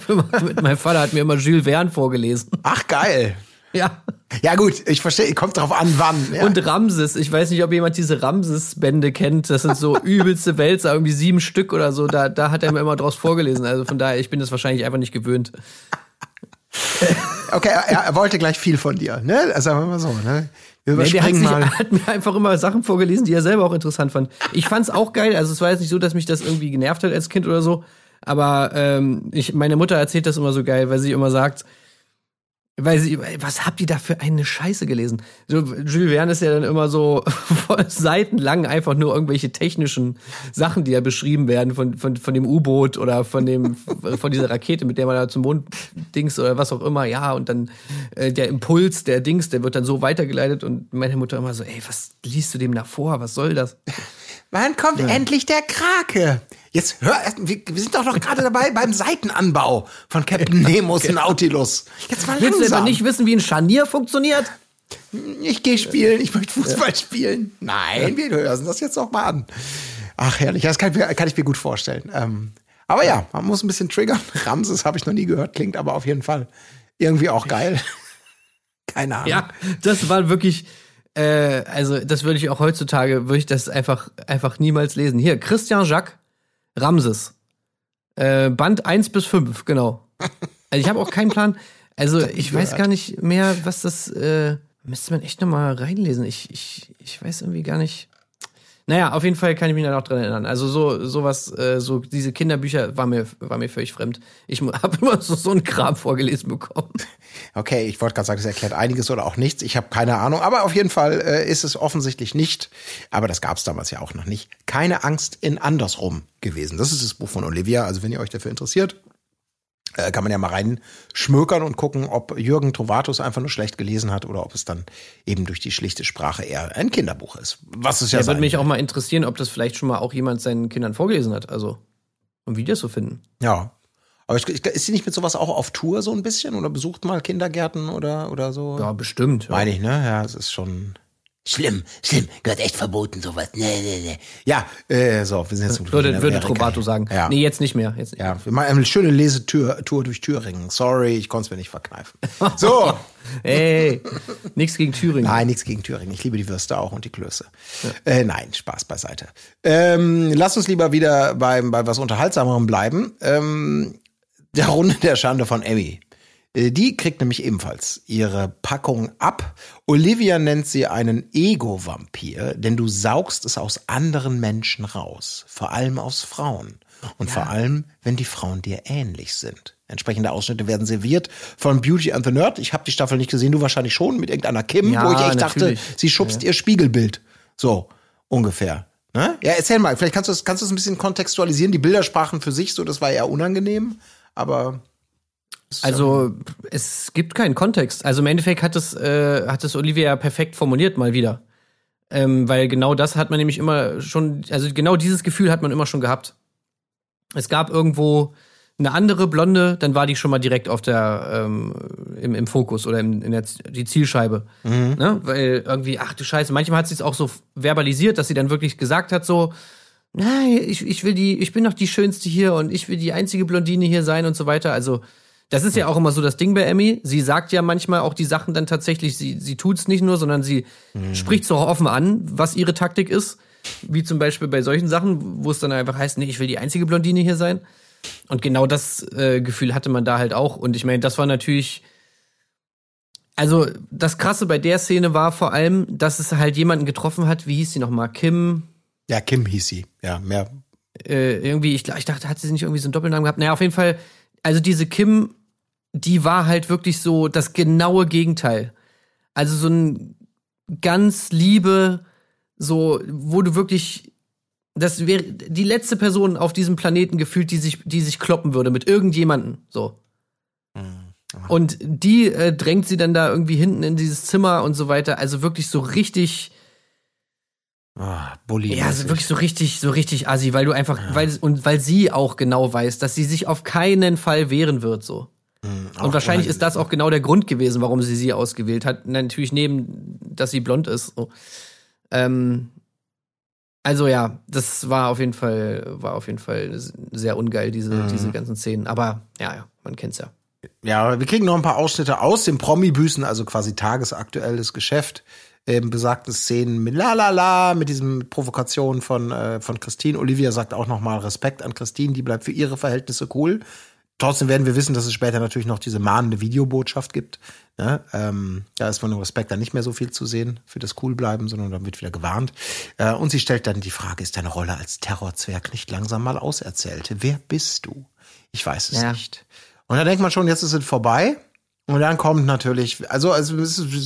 mein Vater hat mir immer Jules Verne vorgelesen. Ach, geil. Ja. Ja, gut, ich verstehe, kommt drauf an, wann. Ja. Und Ramses, ich weiß nicht, ob jemand diese Ramses-Bände kennt. Das sind so übelste Wälzer, irgendwie sieben Stück oder so. Da, da hat er mir immer draus vorgelesen. Also von daher, ich bin das wahrscheinlich einfach nicht gewöhnt. Okay, er, er wollte gleich viel von dir, ne? Also sagen wir mal so, ne? Wir Nee, der hat, sich, mal. hat mir einfach immer Sachen vorgelesen, die er selber auch interessant fand. Ich fand's auch geil. Also es war jetzt nicht so, dass mich das irgendwie genervt hat als Kind oder so. Aber ähm, ich, meine Mutter erzählt das immer so geil, weil sie immer sagt, weil sie, was habt ihr da für eine Scheiße gelesen? So, Jules Verne ist ja dann immer so seitenlang einfach nur irgendwelche technischen Sachen, die da beschrieben werden von, von, von dem U-Boot oder von dem, von dieser Rakete, mit der man da zum Mond Dings oder was auch immer, ja, und dann äh, der Impuls, der Dings, der wird dann so weitergeleitet und meine Mutter immer so, ey, was liest du dem da vor? Was soll das? Wann kommt endlich der Krake? Jetzt hör erst, wir, wir sind doch noch gerade dabei beim Seitenanbau von Captain Nemos Nautilus. Jetzt mal Willst du langsam. nicht wissen, wie ein Scharnier funktioniert? Ich gehe spielen, ich möchte Fußball spielen. Nein, wir hören das jetzt auch mal an. Ach, herrlich, das kann, ich mir- kann ich mir gut vorstellen. Ähm, aber ja, man muss ein bisschen triggern. Ramses habe ich noch nie gehört, klingt aber auf jeden Fall irgendwie auch geil. Keine Ahnung. Ja, das war wirklich, äh, also das würde ich auch heutzutage, würde ich das einfach, einfach niemals lesen. Hier, Christian Jacques Ramses. Äh, Band 1 bis 5, genau. Also ich habe auch keinen Plan. Also ich weiß gar nicht mehr, was das, äh, müsste man echt nochmal reinlesen. Ich, ich, ich weiß irgendwie gar nicht. Naja, auf jeden Fall kann ich mich da noch dran erinnern. Also so sowas, äh, so diese Kinderbücher war mir, war mir völlig fremd. Ich habe immer so, so einen Kram vorgelesen bekommen. Okay, ich wollte gerade sagen, das erklärt einiges oder auch nichts. Ich habe keine Ahnung, aber auf jeden Fall äh, ist es offensichtlich nicht, aber das gab es damals ja auch noch nicht, keine Angst in andersrum gewesen. Das ist das Buch von Olivia, also wenn ihr euch dafür interessiert, äh, kann man ja mal reinschmökern und gucken, ob Jürgen Trovatus einfach nur schlecht gelesen hat oder ob es dann eben durch die schlichte Sprache eher ein Kinderbuch ist. Was es ja Ja, sein würde mich auch mal interessieren, ob das vielleicht schon mal auch jemand seinen Kindern vorgelesen hat. Also, und wie die das so finden. Ja. Aber ist sie nicht mit sowas auch auf Tour so ein bisschen oder besucht mal Kindergärten oder, oder so? Ja, bestimmt. Ja. Meine ich, ne? Ja, es ist schon schlimm, schlimm. Gehört echt verboten, sowas. Nee, nee, nee. Ja, äh, so, wir sind jetzt zum Glück in Würde, würde. Trovato sagen. Ja. Nee, jetzt nicht mehr. Jetzt nicht. Ja, wir machen eine schöne Lesetour Tour durch Thüringen. Sorry, ich konnte es mir nicht verkneifen. So. Ey, nichts gegen Thüringen. Nein, nichts gegen Thüringen. Ich liebe die Würste auch und die Klöße. Äh, nein, Spaß beiseite. Ähm, lass uns lieber wieder beim, bei was Unterhaltsamerem bleiben. Ähm, der Runde der Schande von Emmy. Äh, Die kriegt nämlich ebenfalls ihre Packung ab. Olivia nennt sie einen Ego-Vampir, denn du saugst es aus anderen Menschen raus, vor allem aus Frauen. Und vor allem, wenn die Frauen dir ähnlich sind. Entsprechende Ausschnitte werden serviert von Beauty and the Nerd. Ich habe die Staffel nicht gesehen, du wahrscheinlich schon, mit irgendeiner Kim, Ja, wo ich echt natürlich. dachte, sie schubst ihr Spiegelbild. So, ungefähr. Ne? Ja, erzähl mal, vielleicht kannst du es kannst du es ein bisschen kontextualisieren. Die Bilder sprachen für sich so, das war eher unangenehm, aber Also, es gibt keinen Kontext. Also, im Endeffekt hat es, äh, hat es Olivia perfekt formuliert mal wieder. Ähm, weil genau das hat man nämlich immer schon, also genau dieses Gefühl hat man immer schon gehabt. Es gab irgendwo eine andere Blonde, dann war die schon mal direkt auf der, ähm, im, im Fokus oder im, in der die Zielscheibe. Ne? Weil irgendwie, ach du Scheiße, manchmal hat sie es auch so verbalisiert, dass sie dann wirklich gesagt hat, so, nein, ich, ich will die, ich bin doch die Schönste hier und ich will die einzige Blondine hier sein und so weiter. Also, das ist ja auch immer so das Ding bei Emmy. Sie sagt ja manchmal auch die Sachen dann tatsächlich, sie, sie tut's nicht nur, sondern sie spricht so offen an, was ihre Taktik ist. Wie zum Beispiel bei solchen Sachen, wo es dann einfach heißt, nee, ich will die einzige Blondine hier sein. Und genau das äh, Gefühl hatte man da halt auch. Und ich meine, das war natürlich. Also, das Krasse bei der Szene war vor allem, dass es halt jemanden getroffen hat, wie hieß sie nochmal? Kim, ja, Kim hieß sie. Ja, mehr. äh, irgendwie, ich, ich dachte, hat sie nicht irgendwie so einen Doppelnamen gehabt? Naja, auf jeden Fall, also diese Kim, die war halt wirklich so das genaue Gegenteil. Also so ein ganz liebe, so, wo du wirklich, das wäre die letzte Person auf diesem Planeten gefühlt, die sich, die sich kloppen würde mit irgendjemanden, so. Und die äh, drängt sie dann da irgendwie hinten in dieses Zimmer und so weiter. Also wirklich so richtig, Ah, Bully. ja, also wirklich so richtig, so richtig assi, weil du einfach, weil und weil sie auch genau weiß, dass sie sich auf keinen Fall wehren wird, so. Und wahrscheinlich ist das auch genau der Grund gewesen, warum sie sie ausgewählt hat. Natürlich neben, dass sie blond ist. So. Ähm, also ja, das war auf jeden Fall, war auf jeden Fall sehr ungeil, diese, diese ganzen Szenen. Aber ja, ja, man kennt's ja. Ja, wir kriegen noch ein paar Ausschnitte aus dem Promi-Büßen, also quasi tagesaktuelles Geschäft. Eben besagte Szenen mit La La La, mit diesem Provokation von, äh, von Christine. Olivia sagt auch nochmal Respekt an Christine, die bleibt für ihre Verhältnisse cool. Trotzdem werden wir wissen, dass es später natürlich noch diese mahnende Videobotschaft gibt. Ne? Ähm, da ist von dem Respekt dann nicht mehr so viel zu sehen für das Coolbleiben, sondern dann wird wieder gewarnt. Äh, und sie stellt dann die Frage, ist deine Rolle als Terrorzwerg nicht langsam mal auserzählt? Wer bist du? Ich weiß es Ja. nicht. Und da denkt man schon, jetzt ist es vorbei. Und dann kommt natürlich, also, also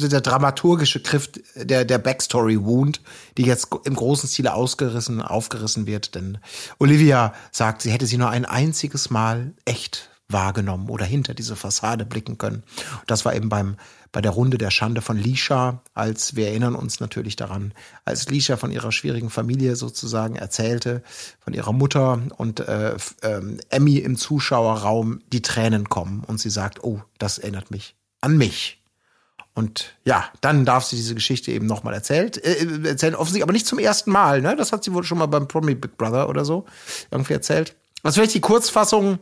der dramaturgische Griff der, der Backstory-Wound, die jetzt im großen Stile ausgerissen, aufgerissen wird. Denn Olivia sagt, sie hätte sie nur ein einziges Mal echt wahrgenommen oder hinter diese Fassade blicken können. Und das war eben beim, bei der Runde der Schande von Lisha, als wir erinnern uns natürlich daran, als Lisha von ihrer schwierigen Familie sozusagen erzählte, von ihrer Mutter und äh, ähm, Emmy im Zuschauerraum die Tränen kommen und sie sagt, oh, das erinnert mich an mich. Und ja, dann darf sie diese Geschichte eben nochmal erzählt, äh, erzählen, offensichtlich, aber nicht zum ersten Mal, ne? Das hat sie wohl schon mal beim Promi Big Brother oder so irgendwie erzählt. Also vielleicht die Kurzfassung,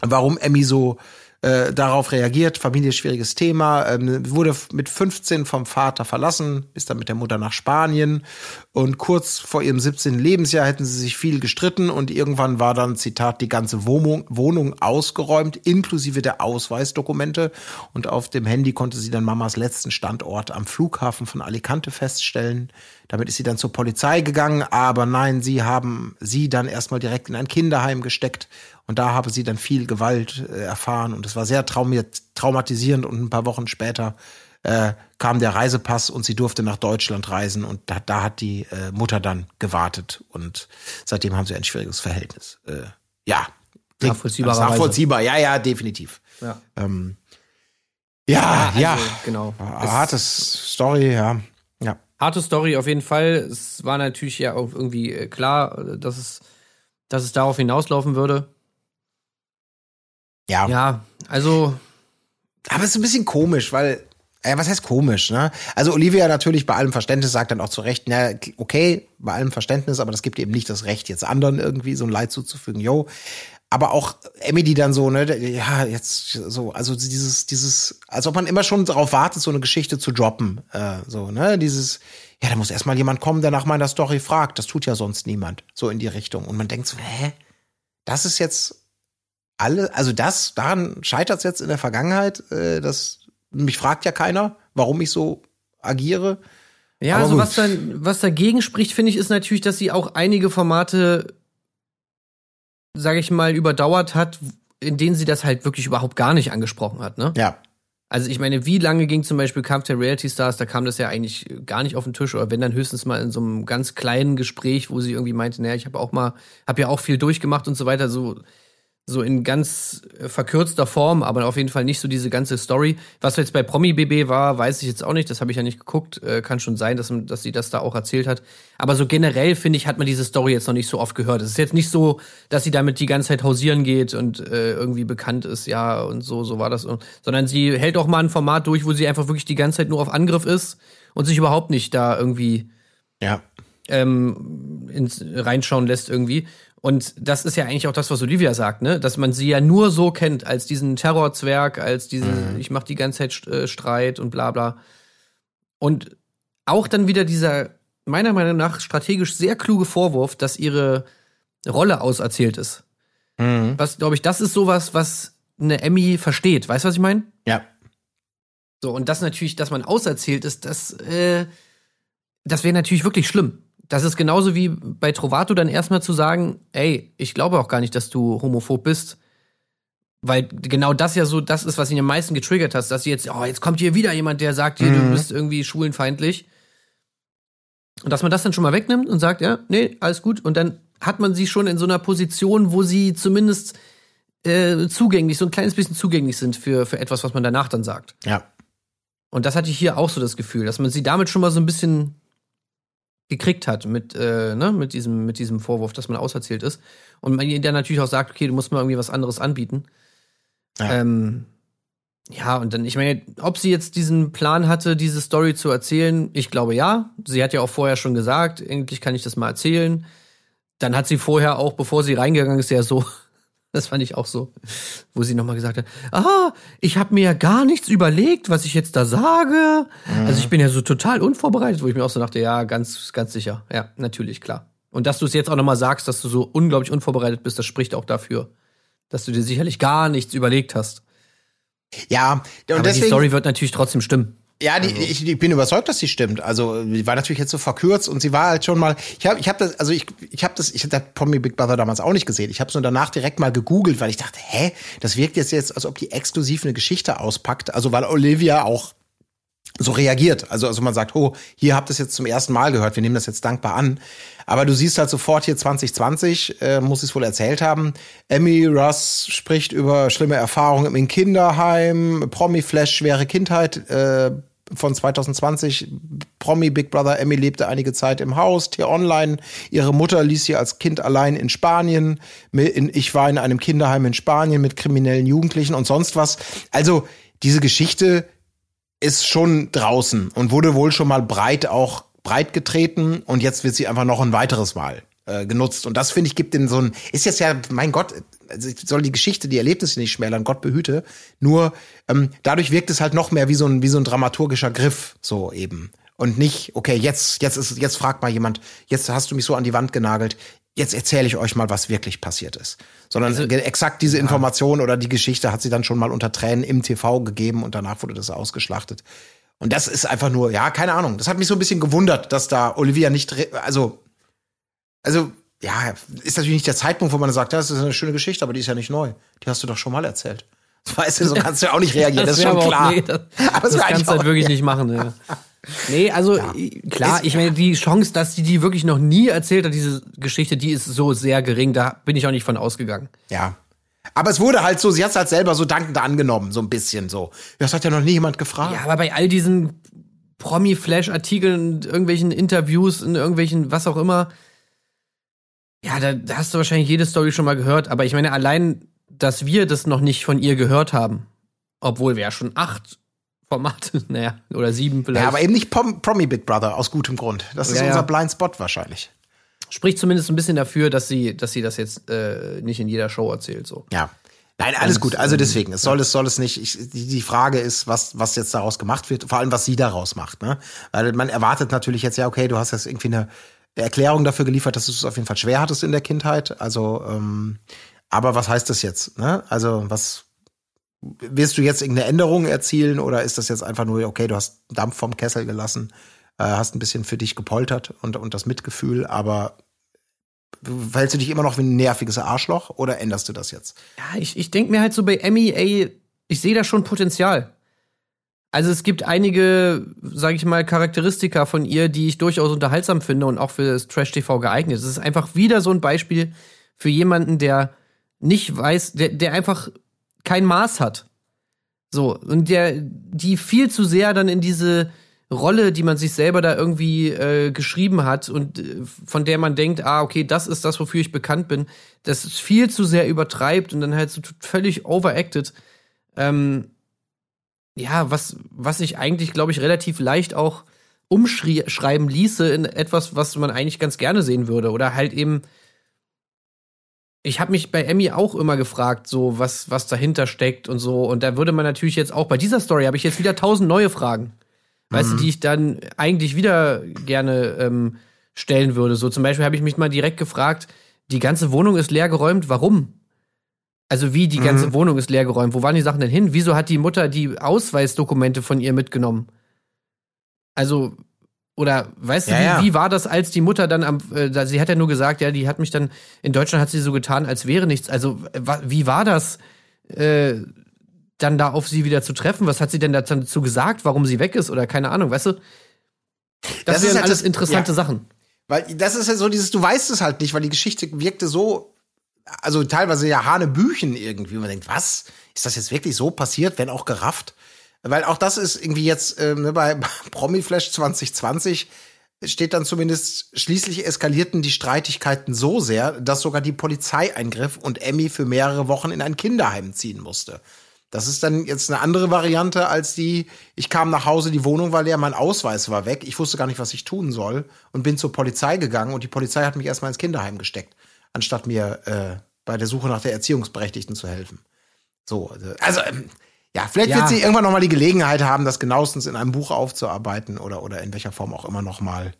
warum Emmy so äh, darauf reagiert. Familie schwieriges Thema. Ähm, wurde mit 15 vom Vater verlassen, ist dann mit der Mutter nach Spanien. Und kurz vor ihrem 17. Lebensjahr hätten sie sich viel gestritten und irgendwann war dann, Zitat, die ganze Wohnung, Wohnung ausgeräumt, inklusive der Ausweisdokumente. Und auf dem Handy konnte sie dann Mamas letzten Standort am Flughafen von Alicante feststellen. Damit ist sie dann zur Polizei gegangen, aber nein, sie haben sie dann erstmal direkt in ein Kinderheim gesteckt. Und da habe sie dann viel Gewalt äh, erfahren. Und es war sehr traumatisierend. Und ein paar Wochen später äh, kam der Reisepass und sie durfte nach Deutschland reisen. Und da, da hat die äh, Mutter dann gewartet. Und seitdem haben sie ein schwieriges Verhältnis. Äh, ja, alles nachvollziehbar, ja, ja, definitiv. Ja. Ähm, ja, ja, also, genau. Es- hartes Story, ja, ja. Harte Story auf jeden Fall. Es war natürlich ja auch irgendwie äh, klar, äh, dass es, dass es darauf hinauslaufen würde. Ja, Ja, also Aber es ist ein bisschen komisch, weil, äh, was heißt komisch, ne? Also Olivia natürlich bei allem Verständnis sagt dann auch zu Recht, na, okay, bei allem Verständnis, aber das gibt eben nicht das Recht, jetzt anderen irgendwie so ein Leid zuzufügen, yo. Aber auch Emmy, die dann so, ne, ja, jetzt so, also dieses, dieses, als ob man immer schon darauf wartet, so eine Geschichte zu droppen, äh, so, ne, dieses, ja, da muss erstmal jemand kommen, der nach meiner Story fragt, das tut ja sonst niemand, so in die Richtung. Und man denkt so, hä? Das ist jetzt alle, also das, daran scheitert es jetzt in der Vergangenheit, äh, dass mich fragt ja keiner, warum ich so agiere. Ja, Aber also gut. was, dann, was dagegen spricht, finde ich, ist natürlich, dass sie auch einige Formate, sage ich mal, überdauert hat, in denen sie das halt wirklich überhaupt gar nicht angesprochen hat. Ne? Ja. Also ich meine, wie lange ging zum Beispiel Kampf der Reality Stars, da kam das ja eigentlich gar nicht auf den Tisch oder wenn dann höchstens mal in so einem ganz kleinen Gespräch, wo sie irgendwie meinte, naja, ich habe auch mal, habe ja auch viel durchgemacht und so weiter, so so in ganz äh, verkürzter Form, aber auf jeden Fall nicht so diese ganze Story. Was jetzt bei Promi BB war, weiß ich jetzt auch nicht, das habe ich ja nicht geguckt. Äh, kann schon sein, dass, dass sie das da auch erzählt hat. Aber so generell, finde ich, hat man diese Story jetzt noch nicht so oft gehört. Es ist jetzt nicht so, dass sie damit die ganze Zeit hausieren geht und äh, irgendwie bekannt ist, ja, und so, so war das. Sondern sie hält auch mal ein Format durch, wo sie einfach wirklich die ganze Zeit nur auf Angriff ist und sich überhaupt nicht da irgendwie Ja. ähm, ins, reinschauen lässt irgendwie. Und das ist ja eigentlich auch das, was Olivia sagt, ne? Dass man sie ja nur so kennt, als diesen Terrorzwerg, als diesen, ich mach die ganze Zeit äh, Streit und bla bla. Und auch dann wieder dieser, meiner Meinung nach, strategisch sehr kluge Vorwurf, dass ihre Rolle auserzählt ist. Mhm. Was, glaube ich, das ist sowas, was eine Emmy versteht. Weißt du, was ich meine? Ja. So, und das natürlich, dass man auserzählt ist, das, äh, das wäre natürlich wirklich schlimm. Das ist genauso wie bei Trovato dann erstmal zu sagen, ey, ich glaube auch gar nicht, dass du homophob bist. weil genau das ja so das ist, was ihn am meisten getriggert hat, dass sie jetzt, oh, jetzt kommt hier wieder jemand, der sagt, hier, Mhm. du bist irgendwie schwulenfeindlich. Und dass man das dann schon mal wegnimmt und sagt, ja, nee, alles gut. Und dann hat man sie schon in so einer Position, wo sie zumindest äh, zugänglich, so ein kleines bisschen zugänglich sind für, für etwas, was man danach dann sagt. Ja. Und das hatte ich hier auch so das Gefühl, dass man sie damit schon mal so ein bisschen gekriegt hat mit, äh, ne, mit, diesem, mit diesem Vorwurf, dass man auserzählt ist. Und man ihr dann natürlich auch sagt, okay, du musst mal irgendwie was anderes anbieten. Ja. Ähm, ja, und dann, ich meine, ob sie jetzt diesen Plan hatte, diese Story zu erzählen, ich glaube ja. Sie hat ja auch vorher schon gesagt, endlich kann ich das mal erzählen. Dann hat sie vorher auch, bevor sie reingegangen ist, ja so, das fand ich auch so, wo sie nochmal gesagt hat, ah, ich habe mir ja gar nichts überlegt, was ich jetzt da sage. Also ich bin ja so total unvorbereitet, wo ich mir auch so dachte, ja, ganz, ganz sicher. Ja, natürlich, klar. Und dass du es jetzt auch nochmal sagst, dass du so unglaublich unvorbereitet bist, das spricht auch dafür, dass du dir sicherlich gar nichts überlegt hast. Ja, und Aber deswegen. die Story wird natürlich trotzdem stimmen. Ja, die, ich, ich bin überzeugt, dass sie stimmt. Also die war natürlich jetzt so verkürzt und sie war halt schon mal. Ich habe, ich habe das, also ich, ich habe das, ich habe Promi Big Brother damals auch nicht gesehen. Ich habe es nur danach direkt mal gegoogelt, weil ich dachte, hä, das wirkt jetzt jetzt, als ob die exklusiv eine Geschichte auspackt. Also weil Olivia auch so reagiert. Also, also man sagt, oh, hier habt ihr es jetzt zum ersten Mal gehört, wir nehmen das jetzt dankbar an. Aber du siehst halt sofort hier 2020, äh, muss es wohl erzählt haben. Emmy Russ spricht über schlimme Erfahrungen im Kinderheim, Promi-Flash, schwere Kindheit äh, von 2020. Promi Big Brother Emmy lebte einige Zeit im Haus, T-Online. Ihre Mutter ließ sie als Kind allein in Spanien. Ich war in einem Kinderheim in Spanien mit kriminellen Jugendlichen und sonst was. Also, diese Geschichte ist schon draußen und wurde wohl schon mal breit auch breit getreten und jetzt wird sie einfach noch ein weiteres Mal äh, genutzt. Und das finde ich gibt den so ein ist jetzt ja mein Gott also ich soll die Geschichte die Erlebnisse nicht schmälern Gott behüte. Nur ähm, dadurch wirkt es halt noch mehr wie so ein wie so ein dramaturgischer Griff so eben. Und nicht okay jetzt jetzt ist jetzt fragt mal jemand jetzt hast du mich so an die Wand genagelt jetzt erzähle ich euch mal was wirklich passiert ist sondern ge- exakt diese Information oder die Geschichte hat sie dann schon mal unter Tränen im TV gegeben und danach wurde das ausgeschlachtet und das ist einfach nur, ja, keine Ahnung. Das hat mich so ein bisschen gewundert, dass da Olivia nicht, also, also, ja, ist natürlich nicht der Zeitpunkt, wo man sagt, ja, das ist eine schöne Geschichte, aber die ist ja nicht neu. Die hast du doch schon mal erzählt. Weißt du, so kannst du ja auch nicht reagieren, das, ist wär schon klar. nee, das aber das wär kannst du halt wirklich nicht machen. Ja. Nee, also i- klar, Es- ich meine, die Chance, dass sie die wirklich noch nie erzählt hat, diese Geschichte, die ist so sehr gering, da bin ich auch nicht von ausgegangen. Ja. Aber es wurde halt so, sie hat es halt selber so dankend angenommen, so ein bisschen so. Das hat ja noch nie jemand gefragt. Ja, aber bei all diesen Promi-Flash-Artikeln, und irgendwelchen Interviews, in irgendwelchen, was auch immer, ja, da, da hast du wahrscheinlich jede Story schon mal gehört, aber ich meine, allein, dass wir das noch nicht von ihr gehört haben, obwohl wir ja schon acht Formate, naja, oder sieben vielleicht. Ja, aber eben nicht Prom Promi Big Brother, aus gutem Grund. Das ist Ja, ja. unser Blind Spot wahrscheinlich. spricht zumindest ein bisschen dafür, dass sie, dass sie das jetzt äh, nicht in jeder Show erzählt. So. Ja. Nein, alles Und, gut. Also ähm, deswegen, es soll es soll es nicht. Ich, die, die Frage ist, was was jetzt daraus gemacht wird, vor allem was sie daraus macht, ne? Weil man erwartet natürlich jetzt ja, okay, du hast jetzt irgendwie eine Erklärung dafür geliefert, dass du es auf jeden Fall schwer hattest in der Kindheit. Also, ähm, aber was heißt das jetzt? Ne? Also was wirst du jetzt irgendeine Änderung erzielen oder ist das jetzt einfach nur, okay, du hast Dampf vom Kessel gelassen, äh, hast ein bisschen für dich gepoltert und, und das Mitgefühl, aber verhältst du dich immer noch wie ein nerviges Arschloch oder änderst du das jetzt? Ja, ich, ich denke mir halt so bei Emmy, ey, ich sehe da schon Potenzial. Also es gibt einige, sage ich mal, Charakteristika von ihr, die ich durchaus unterhaltsam finde und auch für das Trash-TV geeignet. Es ist einfach wieder so ein Beispiel für jemanden, der nicht weiß, der, der einfach kein Maß hat. So, und der, die viel zu sehr dann in diese Rolle, die man sich selber da irgendwie äh, geschrieben hat und äh, von der man denkt, ah, okay, das ist das, wofür ich bekannt bin, das ist viel zu sehr übertreibt und dann halt so völlig overacted. Ähm, ja, was, was sich eigentlich, glaube ich, relativ leicht auch umschreiben ließe in etwas, was man eigentlich ganz gerne sehen würde. Oder halt eben, ich habe mich bei Emmy auch immer gefragt, so was, was dahinter steckt und so. Und da würde man natürlich jetzt auch bei dieser Story habe ich jetzt wieder tausend neue Fragen. Weißt du, die ich dann eigentlich wieder gerne ähm, stellen würde. So zum Beispiel habe ich mich mal direkt gefragt, die ganze Wohnung ist leergeräumt, warum? Also wie die ganze Wohnung ist leergeräumt, wo waren die Sachen denn hin? Wieso hat die Mutter die Ausweisdokumente von ihr mitgenommen? Also, oder weißt du, Ja, wie, ja. wie war das, als die Mutter dann am, äh, sie hat ja nur gesagt, ja, die hat mich dann, in Deutschland hat sie so getan, als wäre nichts. Also, äh, wie war das? äh, dann da auf sie wieder zu treffen? Was hat sie denn dazu gesagt, warum sie weg ist oder keine Ahnung, weißt du? Das, Das ist halt alles das- interessante ja. Sachen. Weil das ist ja so dieses, du weißt es halt nicht, weil die Geschichte wirkte so, also teilweise ja Hanebüchen irgendwie. Man denkt, was? Ist das jetzt wirklich so passiert, wenn auch gerafft? Weil auch das ist irgendwie jetzt ähm, ne, bei Promiflash 2020 steht dann zumindest, schließlich eskalierten die Streitigkeiten so sehr, dass sogar die Polizei eingriff und Emmy für mehrere Wochen in ein Kinderheim ziehen musste. Das ist dann jetzt eine andere Variante als die, ich kam nach Hause, die Wohnung war leer, mein Ausweis war weg, ich wusste gar nicht, was ich tun soll und bin zur Polizei gegangen und die Polizei hat mich erstmal ins Kinderheim gesteckt, anstatt mir äh, bei der Suche nach der Erziehungsberechtigten zu helfen. So, also, also ähm, ja, vielleicht Ja. wird sie irgendwann noch mal die Gelegenheit haben, das genauestens in einem Buch aufzuarbeiten oder, oder in welcher Form auch immer noch mal.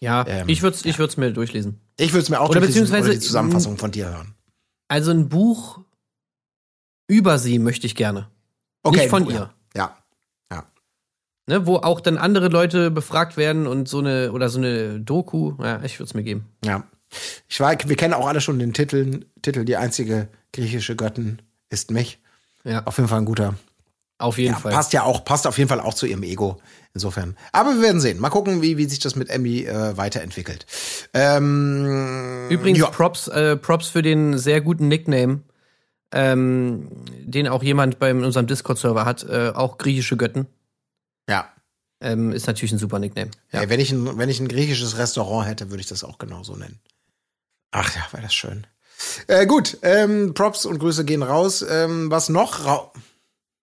Ja, Ähm, ich würde es ich würd's mir durchlesen. Ich würde es mir auch Oder durchlesen beziehungsweise- oder die Zusammenfassung von dir hören. Also ein Buch über sie möchte ich gerne. Nicht von ihr. Ja. Ja. Ne, wo auch dann andere Leute befragt werden und so eine, oder so eine Doku. Ja, ich würde es mir geben. Ja. Ich war, wir kennen auch alle schon den Titel, Titel Die einzige griechische Göttin ist mich. Ja, Auf jeden Fall ein guter. Auf jeden Ja, Fall. passt ja auch, passt auf jeden Fall auch zu ihrem Ego. Insofern. Aber wir werden sehen. Mal gucken, wie, wie sich das mit Emmy äh, weiterentwickelt. Ähm, Übrigens, ja. Props, äh, Props für den sehr guten Nickname, ähm, den auch jemand bei unserem Discord-Server hat, äh, auch griechische Götten. ja. Ähm, ist natürlich ein super Nickname. Ja. wenn, ich ein, wenn ich ein griechisches Restaurant hätte, würde ich das auch genauso nennen. Ach ja, wäre das schön. Äh, gut, ähm, Props und Grüße gehen raus. Ähm, was noch? Ra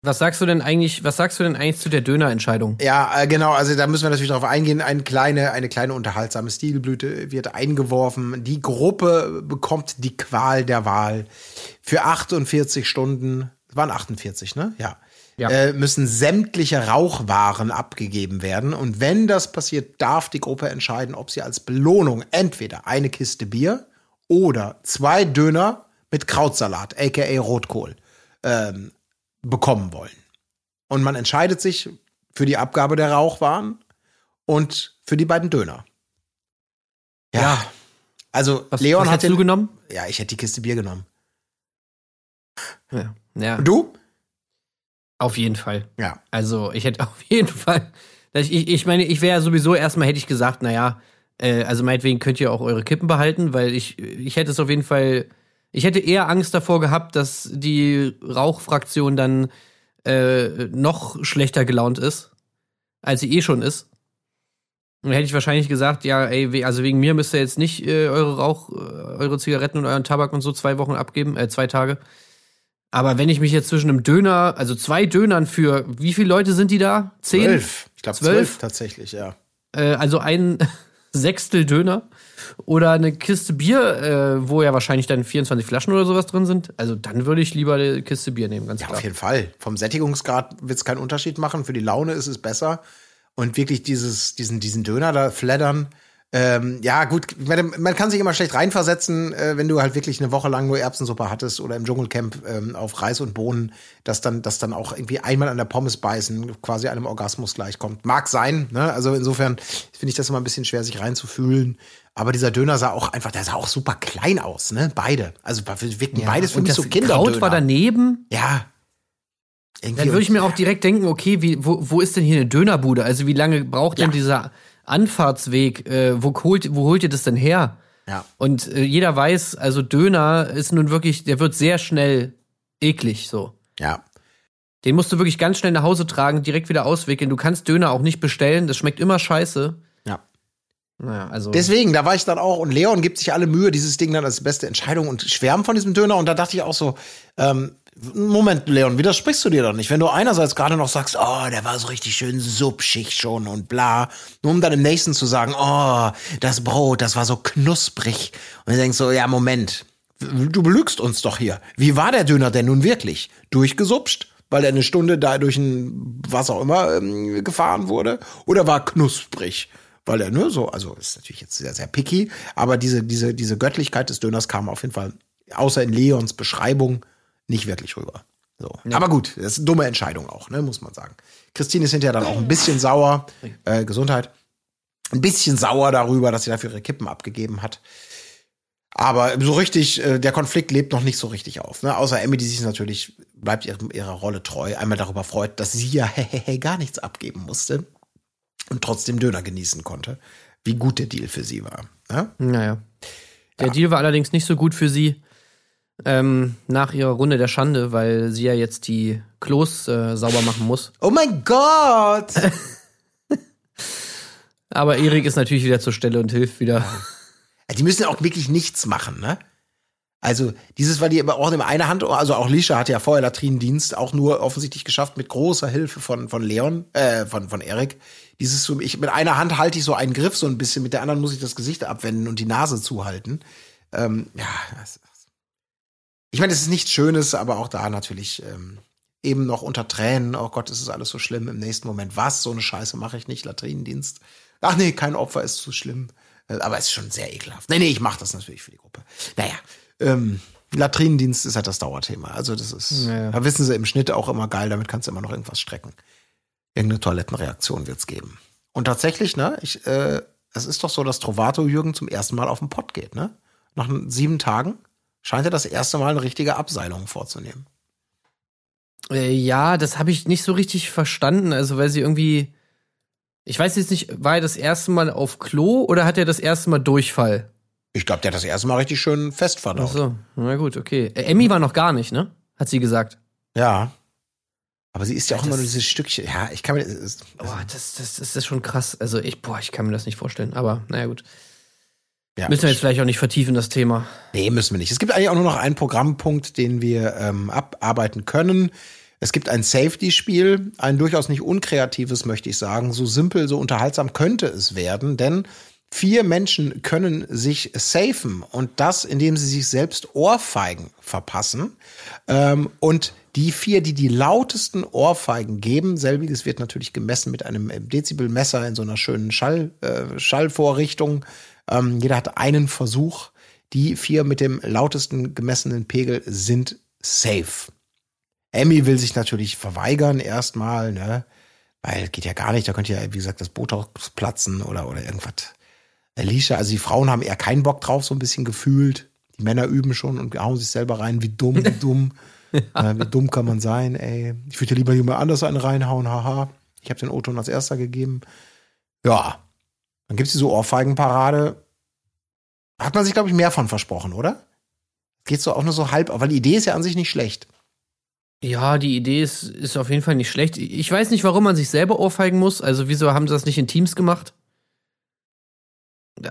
Was sagst du denn eigentlich, was sagst du denn eigentlich zu der Dönerentscheidung? Ja, äh, genau, also da müssen wir natürlich darauf eingehen. Eine kleine, eine kleine unterhaltsame Stilblüte wird eingeworfen. Die Gruppe bekommt die Qual der Wahl. Für 48 Stunden, waren 48, ne? Ja. Ja. Äh, müssen sämtliche Rauchwaren abgegeben werden. Und wenn das passiert, darf die Gruppe entscheiden, ob sie als Belohnung entweder eine Kiste Bier oder zwei Döner mit Krautsalat, aka Rotkohl, ähm, bekommen wollen. Und man entscheidet sich für die Abgabe der Rauchwaren und für die beiden Döner. Ja. Also Was, Leon was hat hättest du den, genommen? Ja, ich hätte die Kiste Bier genommen. Ja. ja, Und du? auf jeden Fall. Ja. Also ich hätte auf jeden Fall. Ich, ich, ich meine, ich wäre ja sowieso erstmal hätte ich gesagt, naja, äh, also meinetwegen könnt ihr auch eure Kippen behalten, weil ich, ich hätte es auf jeden Fall, ich hätte eher Angst davor gehabt, dass die Rauchfraktion dann äh, noch schlechter gelaunt ist, als sie eh schon ist. Und dann hätte ich wahrscheinlich gesagt, ja, ey, also wegen mir müsst ihr jetzt nicht äh, eure Rauch, äh, eure Zigaretten und euren Tabak und so zwei Wochen abgeben, äh, zwei Tage. Aber wenn ich mich jetzt zwischen einem Döner, also zwei Dönern für, wie viele Leute sind die da? Zehn? Zwölf. Ich glaube Zwölf? zwölf tatsächlich, ja. Äh, also ein Sechstel Döner oder eine Kiste Bier, äh, wo ja wahrscheinlich dann 24 Flaschen oder sowas drin sind. Also dann würde ich lieber eine Kiste Bier nehmen, ganz Ja, klar. auf jeden Fall. Vom Sättigungsgrad wird es keinen Unterschied machen. Für die Laune ist es besser. Und wirklich dieses, diesen, diesen Döner da fleddern. Ähm, ja, gut, man, kann sich immer schlecht reinversetzen, äh, wenn du halt wirklich eine Woche lang nur Erbsensuppe hattest oder im Dschungelcamp ähm, auf Reis und Bohnen, dass dann, dass dann auch irgendwie einmal an der Pommes beißen quasi einem Orgasmus gleichkommt. Mag sein, ne? Also insofern finde ich das immer ein bisschen schwer, sich reinzufühlen. Aber dieser Döner sah auch einfach, der sah auch super klein aus, ne? Beide. Also wirkten Ja, beides für mich so Kinderdöner. Kraut war daneben. Ja. Irgendwie Dann würde ich mir auch direkt denken, okay, wie, wo, wo ist denn hier eine Dönerbude? Also wie lange braucht denn Ja. dieser Anfahrtsweg? Äh, wo, holt, wo holt ihr das denn her? Ja. Und äh, jeder weiß, also Döner ist nun wirklich, der wird sehr schnell eklig so. Ja. Den musst du wirklich ganz schnell nach Hause tragen, direkt wieder auswickeln. Du kannst Döner auch nicht bestellen, das schmeckt immer scheiße. Ja. Naja, also. Deswegen, da war ich dann auch, und Leon gibt sich alle Mühe, dieses Ding dann als beste Entscheidung und schwärmt von diesem Döner. Und da dachte ich auch so, ähm, Moment, Leon, widersprichst du dir doch nicht? Wenn du einerseits gerade noch sagst, oh, der war so richtig schön subschig schon und bla, nur um dann im nächsten zu sagen, oh, das Brot, das war so knusprig. Und du denkst so, ja, Moment, du belügst uns doch hier. Wie war der Döner denn nun wirklich? Durchgesupscht? Weil er eine Stunde da durch ein, was auch immer, ähm, gefahren wurde? Oder war knusprig? Weil er nur so, also ist natürlich jetzt sehr, sehr picky, aber diese, diese, diese Göttlichkeit des Döners kam auf jeden Fall, außer in Leons Beschreibung, nicht wirklich rüber. So. Aber gut, das ist eine dumme Entscheidung auch, ne, muss man sagen. Christine ist hinterher dann auch ein bisschen sauer, äh, Gesundheit, ein bisschen sauer darüber, dass sie dafür ihre Kippen abgegeben hat. Aber so richtig, äh, der Konflikt lebt noch nicht so richtig auf. Ne? Außer Emmy, die sich natürlich, bleibt ihrer, ihrer Rolle treu, einmal darüber freut, dass sie ja gar nichts abgeben musste und trotzdem Döner genießen konnte. Wie gut der Deal für sie war. Ne? Naja. Der Deal war allerdings nicht so gut für sie ähm, nach ihrer Runde der Schande, weil sie ja jetzt die Klos äh, sauber machen muss. Oh mein Gott! Aber Erik ist natürlich wieder zur Stelle und hilft wieder. Die müssen ja auch wirklich nichts machen, ne? Also, dieses war die aber auch in einer Hand, also auch Lisha hatte ja vorher Latrinendienst, auch nur offensichtlich geschafft mit großer Hilfe von, von Leon, äh, von, von Erik. Dieses so, ich, mit einer Hand halte ich so einen Griff so ein bisschen, mit der anderen muss ich das Gesicht abwenden und die Nase zuhalten. Ähm, ja, das, ich meine, es ist nichts Schönes, aber auch da natürlich ähm, eben noch unter Tränen. Oh Gott, ist es alles so schlimm. Im nächsten Moment, was? So eine Scheiße mache ich nicht. Latrinendienst. Ach nee, kein Opfer ist zu schlimm. Äh, aber es ist schon sehr ekelhaft. Nee, nee, ich mache das natürlich für die Gruppe. Naja, ähm, Latrinendienst ist halt das Dauerthema. Also das ist, Ja, ja. da wissen sie im Schnitt auch immer geil, damit kannst du immer noch irgendwas strecken. Irgendeine Toilettenreaktion wird's geben. Und tatsächlich, ne, ich, äh, es ist doch so, dass Trovato Jürgen zum ersten Mal auf den Pott geht, ne? Nach sieben Tagen scheint er das erste Mal eine richtige Abseilung vorzunehmen. Äh, ja, das habe ich nicht so richtig verstanden. Also, weil sie irgendwie. Ich weiß jetzt nicht, war er das erste Mal auf Klo oder hat er das erste Mal Durchfall? Ich glaube, der hat das erste Mal richtig schön fest Ach verdaut. so, na gut, okay. Äh, Emmy war noch gar nicht, ne? Hat sie gesagt. Ja. Aber sie isst ja auch Das- immer nur dieses Stückchen. Ja, ich kann mir das. Ist, Boah, das, das, das ist schon krass. Also ich, boah, ich kann mir das nicht vorstellen. Aber naja, gut. Ja, Müssen wir jetzt vielleicht auch nicht vertiefen, das Thema. Nee, müssen wir nicht. Es gibt eigentlich auch nur noch einen Programmpunkt, den wir ähm, abarbeiten können. Es gibt ein Safety-Spiel, ein durchaus nicht unkreatives, möchte ich sagen. So simpel, so unterhaltsam könnte es werden, denn vier Menschen können sich safen und das, indem sie sich selbst Ohrfeigen verpassen. Ähm, und die vier, die die lautesten Ohrfeigen geben, selbiges wird natürlich gemessen mit einem Dezibelmesser in so einer schönen Schall, äh, Schallvorrichtung. Ähm, jeder hat einen Versuch. Die vier mit dem lautesten gemessenen Pegel sind safe. Emmy will sich natürlich verweigern erstmal, ne? Weil geht ja gar nicht, da könnte ja, wie gesagt, das Botox platzen oder, oder irgendwas. Alicia, also die Frauen haben eher keinen Bock drauf, so ein bisschen gefühlt. Die Männer üben schon und hauen sich selber rein, wie dumm, wie dumm. äh, wie dumm kann man sein, ey. Ich würde ja lieber jemand anders einen reinhauen, haha. Ich habe den O-Ton als erster gegeben. Ja. Dann gibt's diese Ohrfeigenparade. Hat man sich, glaube ich, mehr von versprochen, oder? Geht so auch nur so halb, weil die Idee ist ja an sich nicht schlecht. Ja, die Idee ist, ist auf jeden Fall nicht schlecht. Ich weiß nicht, warum man sich selber ohrfeigen muss. Also, wieso haben sie das nicht in Teams gemacht?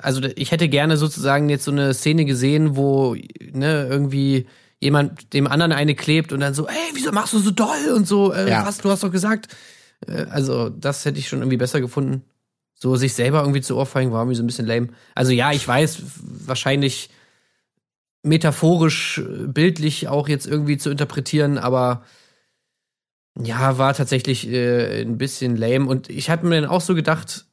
Also, ich hätte gerne sozusagen jetzt so eine Szene gesehen, wo, ne, irgendwie jemand dem anderen eine klebt und dann so, ey, wieso machst du so doll und so, äh, Ja. was, du hast doch gesagt. Äh, also, das hätte ich schon irgendwie besser gefunden. So sich selber irgendwie zu ohrfeigen war irgendwie so ein bisschen lame. Also, ja, ich weiß, wahrscheinlich metaphorisch, äh, bildlich auch jetzt irgendwie zu interpretieren, aber ja, war tatsächlich äh, ein bisschen lame. Und ich habe mir dann auch so gedacht,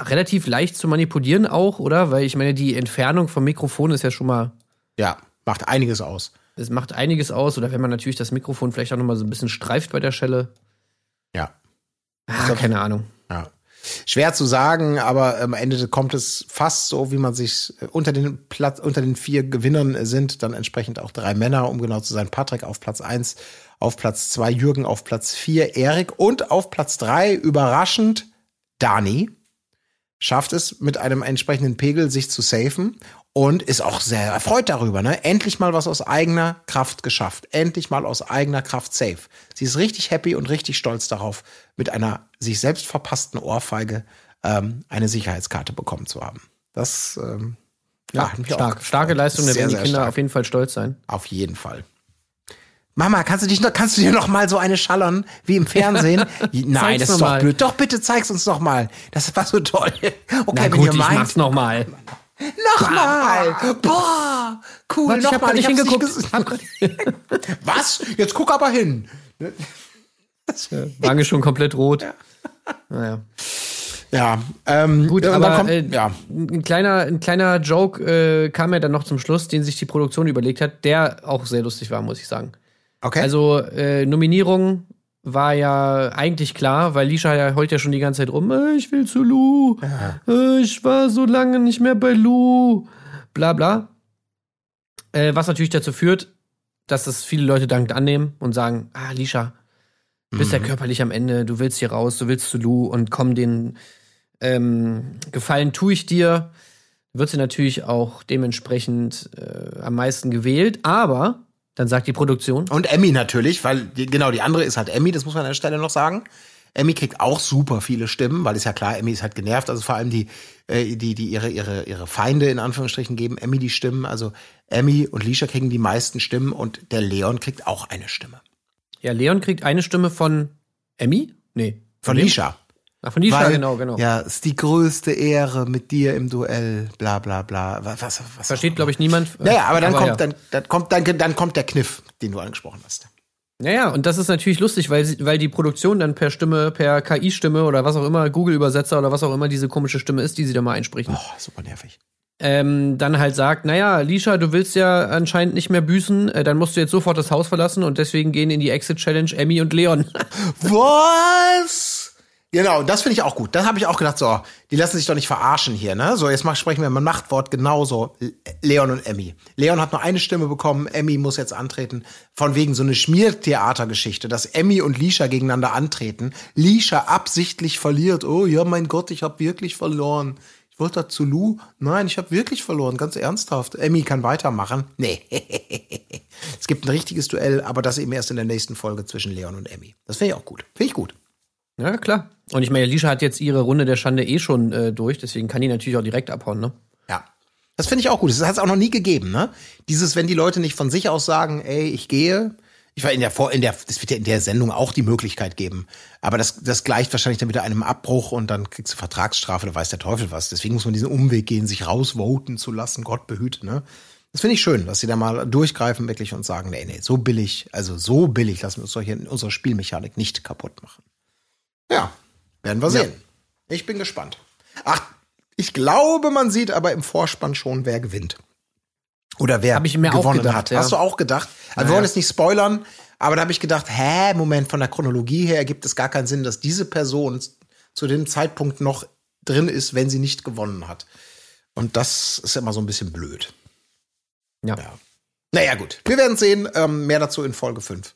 relativ leicht zu manipulieren auch, oder? Weil ich meine, die Entfernung vom Mikrofon ist ja schon mal, Ja, macht einiges aus. es macht einiges aus. Oder wenn man natürlich das Mikrofon vielleicht auch noch mal so ein bisschen streift bei der Schelle. Ja. Ah, keine Ahnung. Schwer zu sagen, aber am Ende kommt es fast so, wie man sich äh, unter den Platz, unter den vier Gewinnern sind, dann entsprechend auch drei Männer, um genau zu sein. Patrick auf Platz eins, auf Platz zwei Jürgen auf Platz vier Erik und auf Platz drei überraschend Dani schafft es mit einem entsprechenden Pegel sich zu safen und ist auch sehr erfreut darüber, ne? Endlich mal was aus eigener Kraft geschafft. Endlich mal aus eigener Kraft safe. Sie ist richtig happy und richtig stolz darauf, mit einer sich selbst verpassten Ohrfeige ähm, eine Sicherheitskarte bekommen zu haben. Das ähm, ja, mich auch Stark. Starke Leistung, da werden die Kinder stark. auf jeden Fall stolz sein. Auf jeden Fall. Mama, kannst du dich noch, kannst du dir noch mal so eine schallern wie im Fernsehen? Nein, das noch ist doch mal. blöd. Doch, bitte zeig's uns noch mal. Das war so toll. Okay, Na wenn gut, ihr ich meint, mach's nochmal. Nochmal! Boah! Cool, Warte, ich hab nochmal. grad nicht hab's hingeguckt. Gesehen. Was? Jetzt guck aber hin. Wange schon komplett rot. Naja. Ja, ähm, Gut, aber kommt, äh, ja, ein kleiner, ein kleiner Joke äh, kam ja dann noch zum Schluss, den sich die Produktion überlegt hat, der auch sehr lustig war, muss ich sagen. okay. Also äh, Nominierung war ja eigentlich klar, weil Lisha ja heute ja schon die ganze Zeit rum, äh, ich will zu Lou, äh, ich war so lange nicht mehr bei Lou, bla bla. Äh, was natürlich dazu führt, dass das viele Leute dankend annehmen und sagen, ah, Lisha, du bist ja körperlich am Ende, du willst hier raus, du willst zu Lou und komm, den ähm, Gefallen tue ich dir. Wird sie natürlich auch dementsprechend äh, am meisten gewählt, aber dann sagt die Produktion, Und Emmy natürlich, weil die, genau die andere ist halt Emmy, das muss man an der Stelle noch sagen. Emmy kriegt auch super viele Stimmen, weil ist ja klar, Emmy ist halt genervt. Also vor allem die, äh, die, die ihre, ihre, ihre Feinde in Anführungsstrichen geben Emmy die Stimmen. Also Emmy und Lisha kriegen die meisten Stimmen und der Leon kriegt auch eine Stimme. ja, Leon kriegt eine Stimme von Emmy? Nee. Von wem? Lisha. Ach, von Lisha, Weil, genau, genau. Ja, ist die größte Ehre mit dir im Duell, bla bla bla. Was, was, was Versteht, glaube ich, niemand. Naja, aber dann kommt, ja. dann, dann kommt, dann, dann kommt der Kniff, den du angesprochen hast. Naja, und das ist natürlich lustig, weil, sie, weil die Produktion dann per Stimme, per KI-Stimme oder was auch immer, Google-Übersetzer oder was auch immer diese komische Stimme ist, die sie da mal einsprechen, Oh, super nervig. ähm, dann halt sagt, naja, Lisha, du willst ja anscheinend nicht mehr büßen, äh, dann musst du jetzt sofort das Haus verlassen und deswegen gehen in die Exit-Challenge Emmy und Leon. Was? Genau, das finde ich auch gut. Das habe ich auch gedacht, so, die lassen sich doch nicht verarschen hier, ne? So, jetzt mach, sprechen wir mal Machtwort genauso. Leon und Emmy. Leon hat nur eine Stimme bekommen, Emmy muss jetzt antreten. Von wegen so eine Schmiertheatergeschichte, dass Emmy und Lisha gegeneinander antreten. Lisha absichtlich verliert. Oh ja, mein Gott, ich habe wirklich verloren. Ich wollte da zu Lou. Nein, ich habe wirklich verloren, ganz ernsthaft. Emmy kann weitermachen. Nee. es gibt ein richtiges Duell, aber das eben erst in der nächsten Folge zwischen Leon und Emmy. Das finde ich auch gut. Finde ich gut. Ja, klar. Und ich meine, Lisha hat jetzt ihre Runde der Schande eh schon äh, durch, deswegen kann die natürlich auch direkt abhauen, ne? Ja. Das finde ich auch gut. Das hat es auch noch nie gegeben, ne? Dieses, wenn die Leute nicht von sich aus sagen, ey, ich gehe. Ich war in der, Vor in der, das wird ja in der Sendung auch die Möglichkeit geben. Aber das, das gleicht wahrscheinlich dann wieder einem Abbruch und dann kriegst du Vertragsstrafe, da weiß der Teufel was. Deswegen muss man diesen Umweg gehen, sich rausvoten zu lassen, Gott behüte, ne? Das finde ich schön, dass sie da mal durchgreifen wirklich und sagen, nee, nee, so billig, also so billig lassen wir uns doch hier in unserer Spielmechanik nicht kaputt machen. Ja, werden wir sehen. Ich bin gespannt. Ach, ich glaube, man sieht aber im Vorspann schon, wer gewinnt. Oder wer Hab ich mir gewonnen gedacht, hat. ja. Hast du auch gedacht? Also wir wollen jetzt nicht spoilern, aber da habe ich gedacht, hä, Moment, von der Chronologie her ergibt es gar keinen Sinn, dass diese Person zu dem Zeitpunkt noch drin ist, wenn sie nicht gewonnen hat. Und das ist immer so ein bisschen blöd. Ja. Ja. Naja, gut. Wir werden sehen. Ähm, mehr dazu in Folge 5.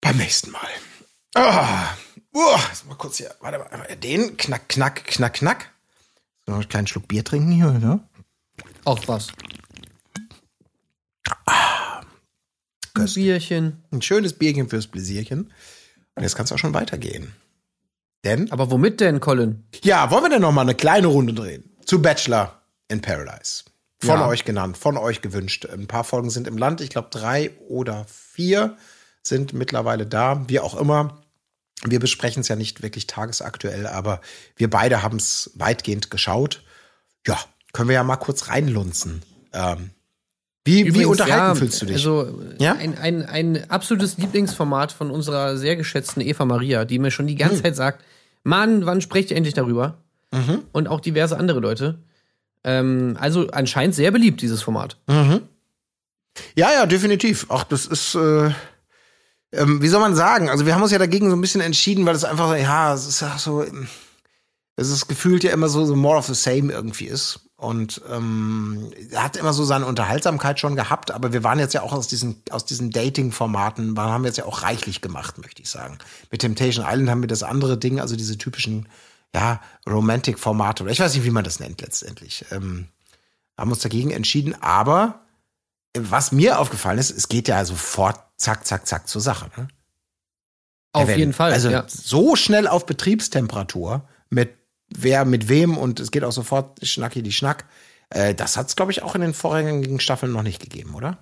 Beim nächsten Mal. Ah. Uh, jetzt mal kurz hier. Warte mal. Den knack, knack, knack, knack. So, noch einen kleinen Schluck Bier trinken hier, ne? Auch was. Köstlich. Bierchen. Ein schönes Bierchen fürs Bläsierchen. Und jetzt kann es auch schon weitergehen. Denn, Aber womit denn, Colin? ja, wollen wir denn noch mal eine kleine Runde drehen? Zu Bachelor in Paradise. Von Ja. euch genannt, von euch gewünscht. Ein paar Folgen sind im Land. Ich glaube, drei oder vier sind mittlerweile da. Wie auch immer. Wir besprechen es ja nicht wirklich tagesaktuell, aber wir beide haben es weitgehend geschaut. Ja, können wir ja mal kurz reinlunzen. Ähm, wie, wie Übrigens, unterhalten ja, fühlst du dich? Also Ja? ein, ein, ein absolutes Lieblingsformat von unserer sehr geschätzten Eva Maria, die mir schon die ganze Hm. Zeit sagt, Mann, wann sprecht ihr endlich darüber? Mhm. Und auch diverse andere Leute. Ähm, also anscheinend sehr beliebt, dieses Format. Ja, ja, definitiv. Ach, das ist, äh, ähm, wie soll man sagen? Also wir haben uns ja dagegen so ein bisschen entschieden, weil es einfach, ja, es ist so, es ist gefühlt ja immer so, so more of the same irgendwie ist. Und ähm, hat immer so seine Unterhaltsamkeit schon gehabt, aber wir waren jetzt ja auch aus diesen, aus diesen Dating-Formaten, wir haben jetzt ja auch reichlich gemacht, möchte ich sagen. Mit Temptation Island haben wir das andere Ding, also diese typischen, ja, Romantic-Formate, oder ich weiß nicht, wie man das nennt letztendlich. Ähm, haben uns dagegen entschieden, aber was mir aufgefallen ist, es geht ja sofort zack, zack, zack zur Sache. Ne? Auf Wenn- jeden Fall. Also ja. so schnell auf Betriebstemperatur mit wer mit wem und es geht auch sofort schnacki die Schnack. Äh, das hat es, glaube ich, auch in den vorherigen Staffeln noch nicht gegeben, oder?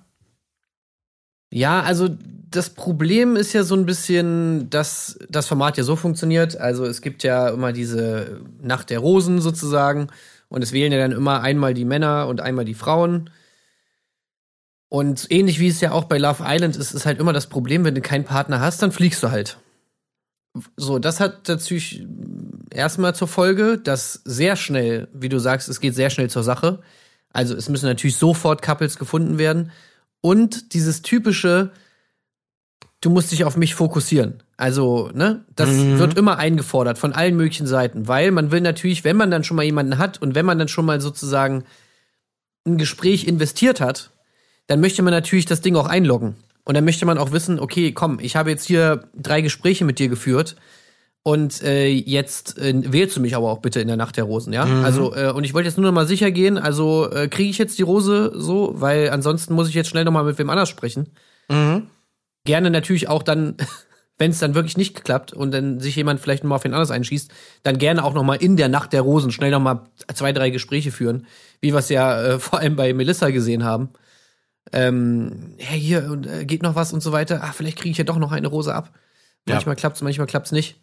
Ja, also das Problem ist ja so ein bisschen, dass das Format ja so funktioniert. Also es gibt ja immer diese Nacht der Rosen sozusagen und es wählen ja dann immer einmal die Männer und einmal die Frauen. Und ähnlich wie es ja auch bei Love Island ist, ist halt immer das Problem, wenn du keinen Partner hast, dann fliegst du halt. So, das hat natürlich erstmal zur Folge, dass sehr schnell, wie du sagst, es geht sehr schnell zur Sache. Also es müssen natürlich sofort Couples gefunden werden. Und dieses typische, du musst dich auf mich fokussieren. Also, ne, das wird immer eingefordert von allen möglichen Seiten, weil man will natürlich, wenn man dann schon mal jemanden hat und wenn man dann schon mal sozusagen ein Gespräch investiert hat, dann möchte man natürlich das Ding auch einloggen. Und dann möchte man auch wissen, okay, komm, ich habe jetzt hier drei Gespräche mit dir geführt und äh, jetzt äh, wählst du mich aber auch bitte in der Nacht der Rosen, ja? Mhm. Also äh, und ich wollte jetzt nur noch mal sicher gehen, also äh, kriege ich jetzt die Rose so, weil ansonsten muss ich jetzt schnell noch mal mit wem anders sprechen. Mhm. Gerne natürlich auch dann wenn es dann wirklich nicht klappt und dann sich jemand vielleicht noch mal auf den anders einschießt, dann gerne auch noch mal in der Nacht der Rosen schnell noch mal zwei, drei Gespräche führen, wie wir es ja äh, vor allem bei Melissa gesehen haben. Ähm, hey, hier und äh, geht noch was und so weiter. Ah, vielleicht kriege ich ja doch noch eine Rose ab. Manchmal ja. klappt's, manchmal klappt's nicht.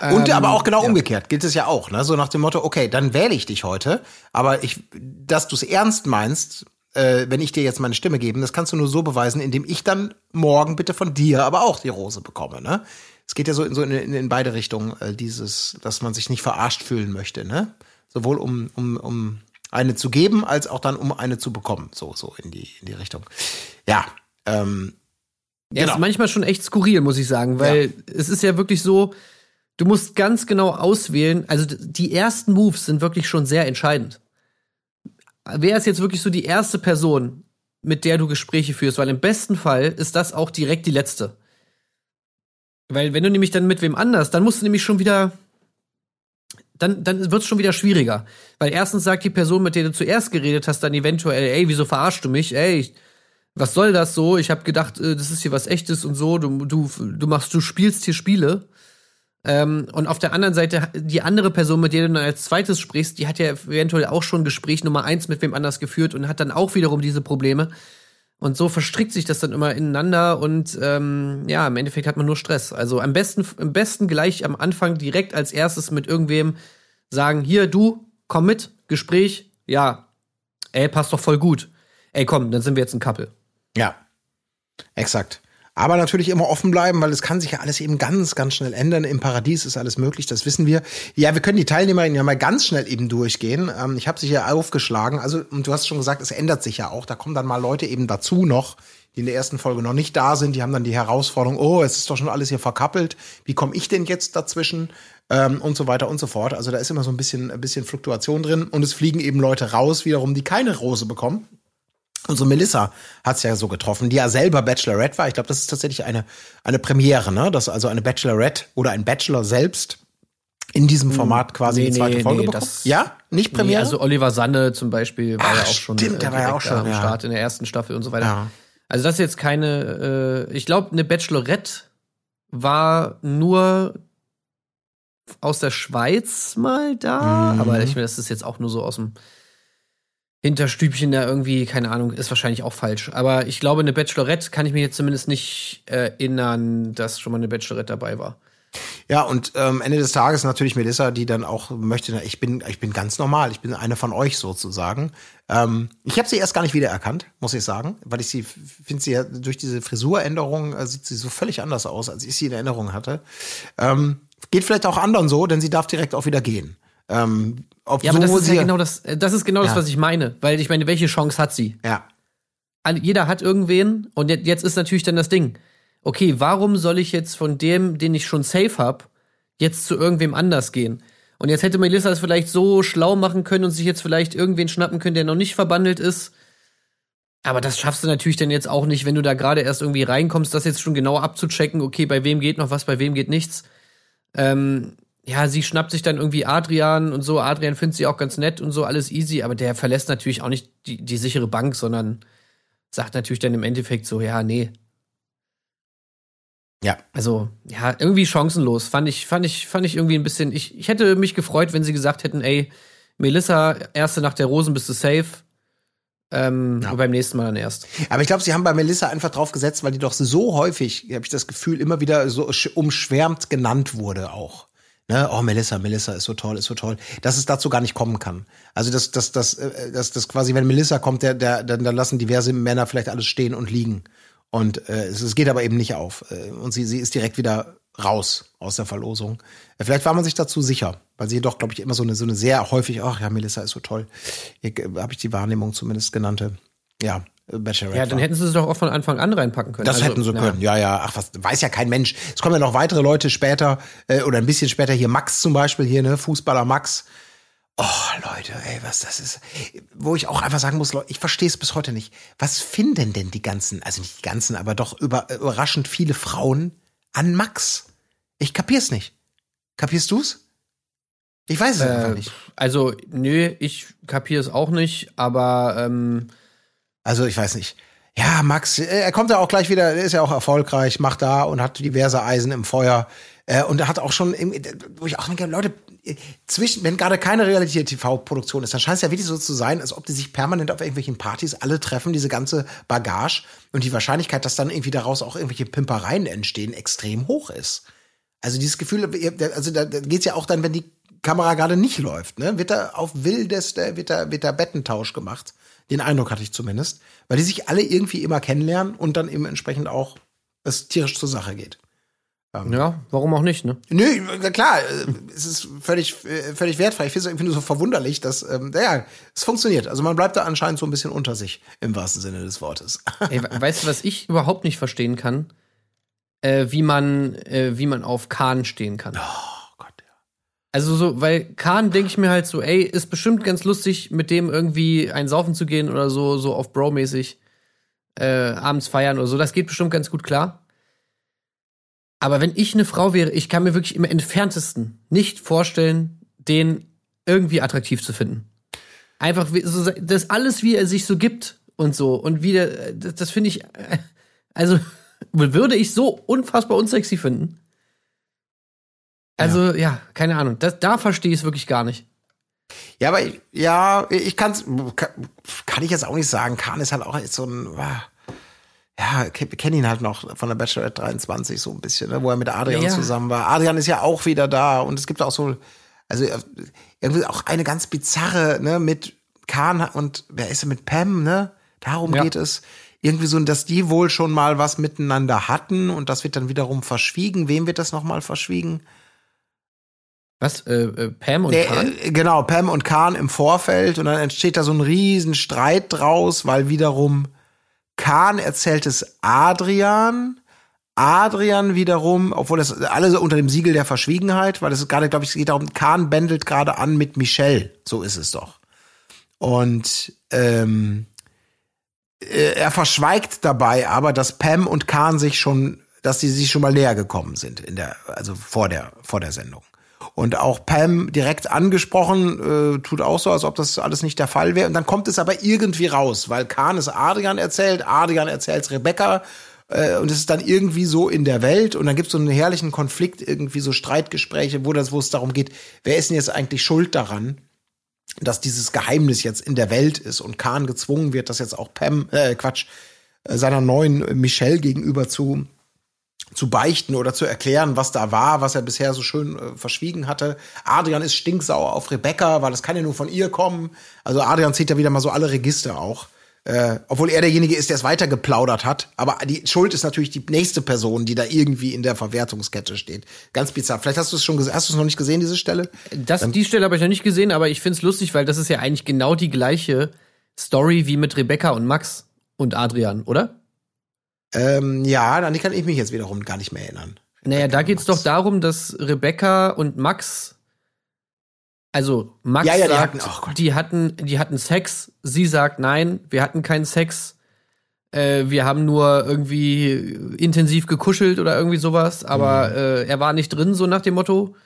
Und ähm, aber auch genau ja. umgekehrt gilt es ja auch, ne? So nach dem Motto, okay, dann wähle ich dich heute, aber ich, dass du es ernst meinst, äh, wenn ich dir jetzt meine Stimme gebe, das kannst du nur so beweisen, indem ich dann morgen bitte von dir aber auch die Rose bekomme, ne? Es geht ja so in, so in, in beide Richtungen, äh, dieses, dass man sich nicht verarscht fühlen möchte, ne? Sowohl um, um, um eine zu geben, als auch dann um eine zu bekommen. So, so in die, in die Richtung. Ja, ähm, ja, genau. ist manchmal schon echt skurril, muss ich sagen, weil ja. es ist ja wirklich so, du musst ganz genau auswählen. Also die ersten Moves sind wirklich schon sehr entscheidend wer ist jetzt wirklich so die erste Person, mit der du Gespräche führst? Weil im besten Fall ist das auch direkt die letzte. Weil wenn du nämlich dann mit wem anders, dann musst du nämlich schon wieder, dann, dann wird es schon wieder schwieriger. Weil erstens sagt die Person, mit der du zuerst geredet hast, dann eventuell, ey, wieso verarschst du mich? Ey, was soll das so? Ich habe gedacht, äh, das ist hier was echtes und so. Du, du, du machst, du spielst hier Spiele. Ähm, und auf der anderen Seite, die andere Person, mit der du dann als zweites sprichst, die hat ja eventuell auch schon Gespräch Nummer eins mit wem anders geführt und hat dann auch wiederum diese Probleme. Und so verstrickt sich das dann immer ineinander und ähm, ja, im Endeffekt hat man nur Stress. Also am besten, am besten gleich am Anfang direkt als erstes mit irgendwem sagen, hier, du, komm mit, Gespräch, ja, ey, passt doch voll gut. Ey, komm, dann sind wir jetzt ein Couple. Ja, exakt. Aber natürlich immer offen bleiben, weil es kann sich ja alles eben ganz, ganz schnell ändern. Im Paradies ist alles möglich, das wissen wir. Ja, wir können die Teilnehmerinnen ja mal ganz schnell eben durchgehen. Ähm, ich habe sie hier aufgeschlagen. Also, und du hast schon gesagt, es ändert sich ja auch. Da kommen dann mal Leute eben dazu noch, die in der ersten Folge noch nicht da sind. Die haben dann die Herausforderung, oh, es ist doch schon alles hier verkappelt. Wie komme ich denn jetzt dazwischen? Ähm, und so weiter und so fort. Also da ist immer so ein bisschen, ein bisschen Fluktuation drin. Und es fliegen eben Leute raus, wiederum, die keine Rose bekommen. Unsere Melissa hat es ja so getroffen, die ja selber Bachelorette war. Ich glaube, das ist tatsächlich eine, eine Premiere, ne? Dass also eine Bachelorette oder ein Bachelor selbst in diesem hm. Format quasi nee, die zweite nee, Folge nee, bekommt. ja, nicht Premiere. Nee, also Oliver Sanne zum Beispiel war Ach, ja auch schon, stimmt, der war ja auch schon am ja. Start in der ersten Staffel und so weiter. Ja. Also das ist jetzt keine, äh, ich glaube, eine Bachelorette war nur aus der Schweiz mal da, mhm. aber ich meine, das ist jetzt auch nur so aus dem Hinterstübchen da irgendwie, keine Ahnung, ist wahrscheinlich auch falsch. Aber ich glaube, eine Bachelorette kann ich mir jetzt zumindest nicht erinnern, dass schon mal eine Bachelorette dabei war. Ja, und ähm, Ende des Tages natürlich Melissa, die dann auch möchte, ich bin, ich bin ganz normal, ich bin eine von euch sozusagen. Ähm, ich habe sie erst gar nicht wiedererkannt, muss ich sagen, weil ich sie finde sie ja durch diese Frisuränderung äh, sieht sie so völlig anders aus, als ich sie in Erinnerung hatte. Ähm, geht vielleicht auch anderen so, denn sie darf direkt auch wieder gehen. Ähm, ja, aber das ist ja genau das, das ist genau ja. das, was ich meine. Weil ich meine, welche Chance hat sie? Ja. Jeder hat irgendwen und jetzt ist natürlich dann das Ding. Okay, warum soll ich jetzt von dem, den ich schon safe hab, jetzt zu irgendwem anders gehen? Und jetzt hätte Melissa es vielleicht so schlau machen können und sich jetzt vielleicht irgendwen schnappen können, der noch nicht verbandelt ist. Aber das schaffst du natürlich dann jetzt auch nicht, wenn du da gerade erst irgendwie reinkommst, das jetzt schon genau abzuchecken, okay, bei wem geht noch was, bei wem geht nichts. Ähm, ja, sie schnappt sich dann irgendwie Adrian und so. Adrian findet sie auch ganz nett und so, alles easy, aber der verlässt natürlich auch nicht die, die sichere Bank, sondern sagt natürlich dann im Endeffekt so, ja, nee. Ja. Also, ja, irgendwie chancenlos. Fand ich, fand ich, fand ich irgendwie ein bisschen. Ich, ich hätte mich gefreut, wenn sie gesagt hätten, ey, Melissa, erste Nacht der Rosen bist du safe. Ähm, ja. beim nächsten Mal dann erst. Aber ich glaube, sie haben bei Melissa einfach drauf gesetzt, weil die doch so häufig, habe ich das Gefühl, immer wieder so umschwärmt genannt wurde auch. Ne? Oh, Melissa, Melissa ist so toll, ist so toll, dass es dazu gar nicht kommen kann. Also dass das, das, das, das, das quasi, wenn Melissa kommt, der, der, dann, dann lassen diverse Männer vielleicht alles stehen und liegen. Und äh, es, es geht aber eben nicht auf. Äh, und sie, sie ist direkt wieder raus aus der Verlosung. Äh, vielleicht war man sich dazu sicher, weil sie doch, glaube ich, immer so eine, so eine sehr häufig, ach ja, Melissa ist so toll. Äh, Habe ich die Wahrnehmung zumindest genannte. Ja, Bachelorette. Ja, dann hätten sie es doch auch von Anfang an reinpacken können. Das also, hätten sie können, ja, ja. Ach, was weiß ja kein Mensch. Es kommen ja noch weitere Leute später äh, oder ein bisschen später hier Max zum Beispiel hier, ne, Fußballer Max. Oh, Leute, ey, was das ist. Wo ich auch einfach sagen muss, Leute, ich verstehe es bis heute nicht. Was finden denn die ganzen, also nicht die ganzen, aber doch über, überraschend viele Frauen an Max? Ich kapier's nicht. Kapierst du's? Ich weiß es äh, einfach nicht. Also, nö, ich kapiere es auch nicht, aber ähm Also, ich weiß nicht. Ja, Max, äh, er kommt ja auch gleich wieder, ist ja auch erfolgreich, macht da und hat diverse Eisen im Feuer. Äh, und er hat auch schon, wo ich auch denke, Leute, zwischen, wenn gerade keine Realität-TV-Produktion ist, dann scheint es ja wirklich so zu sein, als ob die sich permanent auf irgendwelchen Partys alle treffen, diese ganze Bagage und die Wahrscheinlichkeit, dass dann irgendwie daraus auch irgendwelche Pimpereien entstehen, extrem hoch ist. Also dieses Gefühl, also da geht's ja auch dann, wenn die Kamera gerade nicht läuft, ne, wird da auf wildeste, wird da, wird da Bettentausch gemacht. Den Eindruck hatte ich zumindest, weil die sich alle irgendwie immer kennenlernen und dann eben entsprechend auch es tierisch zur Sache geht. Ähm, ja, warum auch nicht, ne? Nö, klar, äh, es ist völlig, äh, völlig wertfrei. Ich finde es irgendwie nur so verwunderlich, dass, ähm, ja, es funktioniert. Also man bleibt da anscheinend so ein bisschen unter sich, im wahrsten Sinne des Wortes. Ey, weißt du, was ich überhaupt nicht verstehen kann? Äh, wie man, äh, wie man auf Kahn stehen kann. Oh. Also so, weil Kahn denke ich mir halt so, ey, ist bestimmt ganz lustig, mit dem irgendwie ein Saufen zu gehen oder so, so auf Bro-mäßig äh, abends feiern oder so. Das geht bestimmt ganz gut klar. Aber wenn ich eine Frau wäre, ich kann mir wirklich im entferntesten nicht vorstellen, den irgendwie attraktiv zu finden. Einfach so, das alles, wie er sich so gibt und so und wie der, das, das finde ich, also würde ich so unfassbar unsexy finden. Also ja, ja keine Ahnung, das, da verstehe ich es wirklich gar nicht. Ja, aber ich, ja, ich kann's, kann, kann ich jetzt auch nicht sagen. Kahn ist halt auch jetzt so ein, ja, kenne ihn halt noch von der Bachelorette 23 so ein bisschen, ne, wo er mit Adrian ja. zusammen war. Adrian ist ja auch wieder da und es gibt auch so, also irgendwie auch eine ganz bizarre, ne, mit Kahn und wer ist er mit Pam, ne? Darum ja. geht es. Irgendwie so, dass die wohl schon mal was miteinander hatten und das wird dann wiederum verschwiegen. Wem wird das nochmal verschwiegen? Was? Äh, äh, Pam und Der, Kahn? Äh, genau, Pam und Kahn im Vorfeld und dann entsteht da so ein riesen Streit draus, weil wiederum Kahn erzählt es Adrian. Adrian wiederum, obwohl das alles unter dem Siegel der Verschwiegenheit, weil es gerade, glaube ich, geht darum, Kahn bändelt gerade an mit Michelle. So ist es doch. Und ähm, äh, er verschweigt dabei aber, dass Pam und Kahn sich schon, dass sie sich schon mal näher gekommen sind in der, also vor der, vor der Sendung. Und auch Pam direkt angesprochen, äh, tut auch so, als ob das alles nicht der Fall wäre. Und dann kommt es aber irgendwie raus, weil Kahn es Adrian erzählt, Adrian erzählt es Rebecca. Äh, und es ist dann irgendwie so in der Welt. Und dann gibt es so einen herrlichen Konflikt, irgendwie so Streitgespräche, wo, das, wo es darum geht, wer ist denn jetzt eigentlich schuld daran? dass dieses Geheimnis jetzt in der Welt ist und Kahn gezwungen wird, das jetzt auch Pam, äh, Quatsch, äh, seiner neuen Michelle gegenüber zu zu beichten oder zu erklären, was da war, was er bisher so schön äh, verschwiegen hatte. Adrian ist stinksauer auf Rebecca, weil das kann ja nur von ihr kommen. Also Adrian zieht ja wieder mal so alle Register auch. Äh, obwohl er derjenige ist, der es weiter geplaudert hat. Aber die Schuld ist natürlich die nächste Person, die da irgendwie in der Verwertungskette steht. Ganz bizarr. Vielleicht hast du es schon gesehen. Hast du es noch nicht gesehen, diese Stelle? Das, die Stelle habe ich noch nicht gesehen, aber ich finde es lustig, weil das ist ja eigentlich genau die gleiche Story wie mit Rebecca und Max und Adrian, oder? Ähm, ja, an die kann ich mich jetzt wiederum gar nicht mehr erinnern. Naja, da geht's doch darum, dass Rebecca und Max, also Max ja, ja, sagt, die hatten, oh die hatten, die hatten Sex. Sie sagt, nein, wir hatten keinen Sex. Äh, wir haben nur irgendwie intensiv gekuschelt oder irgendwie sowas. Aber mhm. äh, er war nicht drin, so nach dem Motto.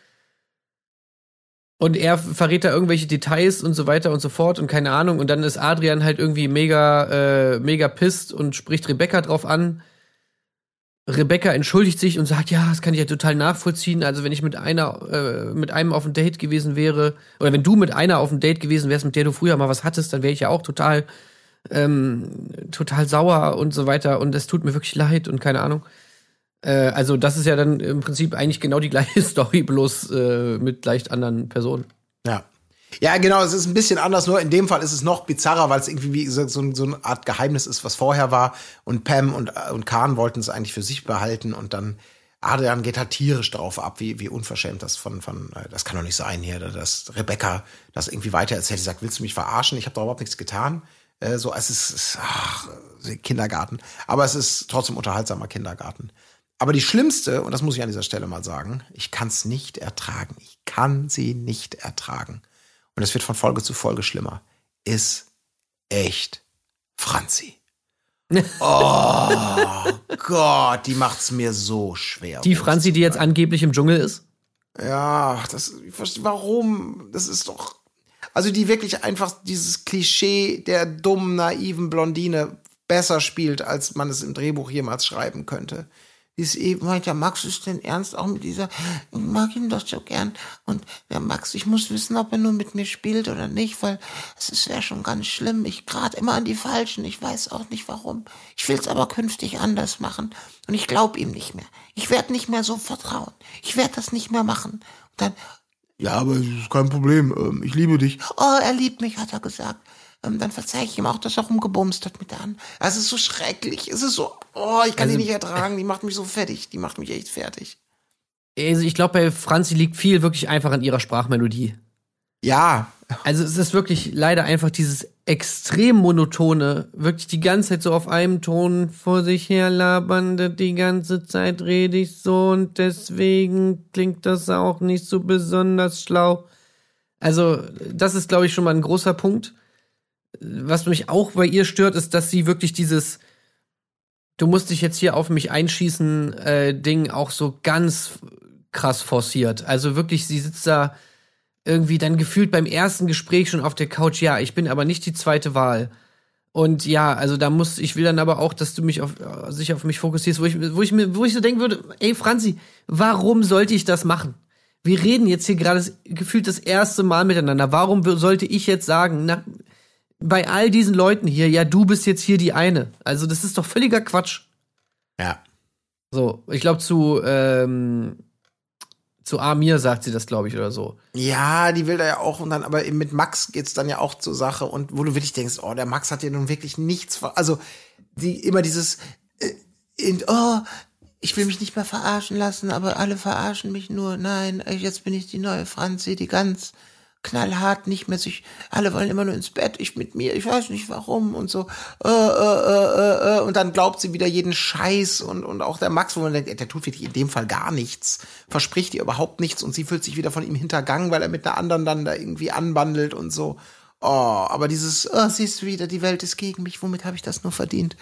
Und er verrät da irgendwelche Details und so weiter und so fort und keine Ahnung. Und dann ist Adrian halt irgendwie mega, äh, mega pisst und spricht Rebecca drauf an. Rebecca entschuldigt sich und sagt, ja, das kann ich ja total nachvollziehen. Also wenn ich mit einer, äh, mit einem auf ein Date gewesen wäre, oder wenn du mit einer auf ein Date gewesen wärst, mit der du früher mal was hattest, dann wäre ich ja auch total, ähm, total sauer und so weiter. Und es tut mir wirklich leid und keine Ahnung. Äh, also, das ist ja dann im Prinzip eigentlich genau die gleiche Story, bloß äh, mit leicht anderen Personen. Ja. Ja, genau, es ist ein bisschen anders, nur in dem Fall ist es noch bizarrer, weil es irgendwie wie so, so, so eine Art Geheimnis ist, was vorher war. Und Pam und, und Khan wollten es eigentlich für sich behalten und dann Adrian geht halt tierisch drauf ab, wie, wie unverschämt das von, von, äh, das kann doch nicht sein hier, dass Rebecca das irgendwie weitererzählt. Sie sagt, willst du mich verarschen? Ich habe da überhaupt nichts getan. Äh, so, es ist, ach, Kindergarten. Aber es ist trotzdem unterhaltsamer Kindergarten. Aber die schlimmste, und das muss ich an dieser Stelle mal sagen, ich kann es nicht ertragen. Ich kann sie nicht ertragen. und es wird von Folge zu Folge schlimmer, ist echt Franzi. oh Gott, die macht's mir so schwer. Die Franzi, die jetzt angeblich im Dschungel ist? Ja, das, warum? Das ist doch, also die wirklich einfach dieses Klischee der dummen, naiven Blondine besser spielt, als man es im Drehbuch jemals schreiben könnte ist eben meint, ja, Max ist denn ernst auch mit dieser, ich mag ihn doch so gern. Und der Max, ich muss wissen, ob er nur mit mir spielt oder nicht, weil es ist ja schon ganz schlimm. Ich grad immer an die Falschen. Ich weiß auch nicht warum. Ich will's aber künftig anders machen. Und ich glaub ihm nicht mehr. Ich werde nicht mehr so vertrauen. Ich werde das nicht mehr machen. Und dann, ja, aber es ist kein Problem. Ähm, ich liebe dich. Oh, er liebt mich, hat er gesagt ähm, dann verzeih ich ihm auch, dass er rumgebumst hat mit der Hand. Es ist so schrecklich. Es ist so, oh, ich kann also, die nicht ertragen. Die macht mich so fertig. Die macht mich echt fertig. Also ich glaube, bei Franzi liegt viel wirklich einfach an ihrer Sprachmelodie. Ja. Also es ist wirklich leider einfach dieses extrem monotone, wirklich die ganze Zeit so auf einem Ton vor sich her labernde, die ganze Zeit rede ich so und deswegen klingt das auch nicht so besonders schlau. Also das ist, glaube ich, schon mal ein großer Punkt was mich auch bei ihr stört, ist, dass sie wirklich dieses Du musst dich jetzt hier auf mich einschießen, äh, Ding auch so ganz krass forciert. Also wirklich, sie sitzt da irgendwie dann gefühlt beim ersten Gespräch schon auf der Couch. Ja, ich bin aber nicht die zweite Wahl. Und ja, also da muss, ich will dann aber auch, dass du mich auf, sich auf mich fokussierst, wo ich, wo ich mir, wo ich so denken würde, ey Franzi, warum sollte ich das machen? Wir reden jetzt hier gerade gefühlt das erste Mal miteinander. Warum sollte ich jetzt sagen, na, bei all diesen Leuten hier, ja, du bist jetzt hier die eine. Also, das ist doch völliger Quatsch. Ja. So, ich glaube, zu, ähm, zu Amir sagt sie das, glaube ich, oder so. Ja, die will da ja auch und dann, aber mit Max geht's dann ja auch zur Sache und wo du wirklich denkst, oh, der Max hat ja nun wirklich nichts, also die immer dieses, äh, in, oh, ich will mich nicht mehr verarschen lassen, aber alle verarschen mich nur. Nein, jetzt bin ich die neue Franzi, die ganz knallhart nicht mehr sich, alle wollen immer nur ins Bett, ich mit mir, ich weiß nicht warum und so, äh, äh, äh, äh, und dann glaubt sie wieder jeden Scheiß und, und auch der Max, wo man denkt, der tut wirklich in dem Fall gar nichts, verspricht ihr überhaupt nichts und sie fühlt sich wieder von ihm hintergangen, weil er mit einer anderen dann da irgendwie anbandelt und so. Oh, aber dieses, oh, siehst du wieder, die Welt ist gegen mich, womit habe ich das nur verdient?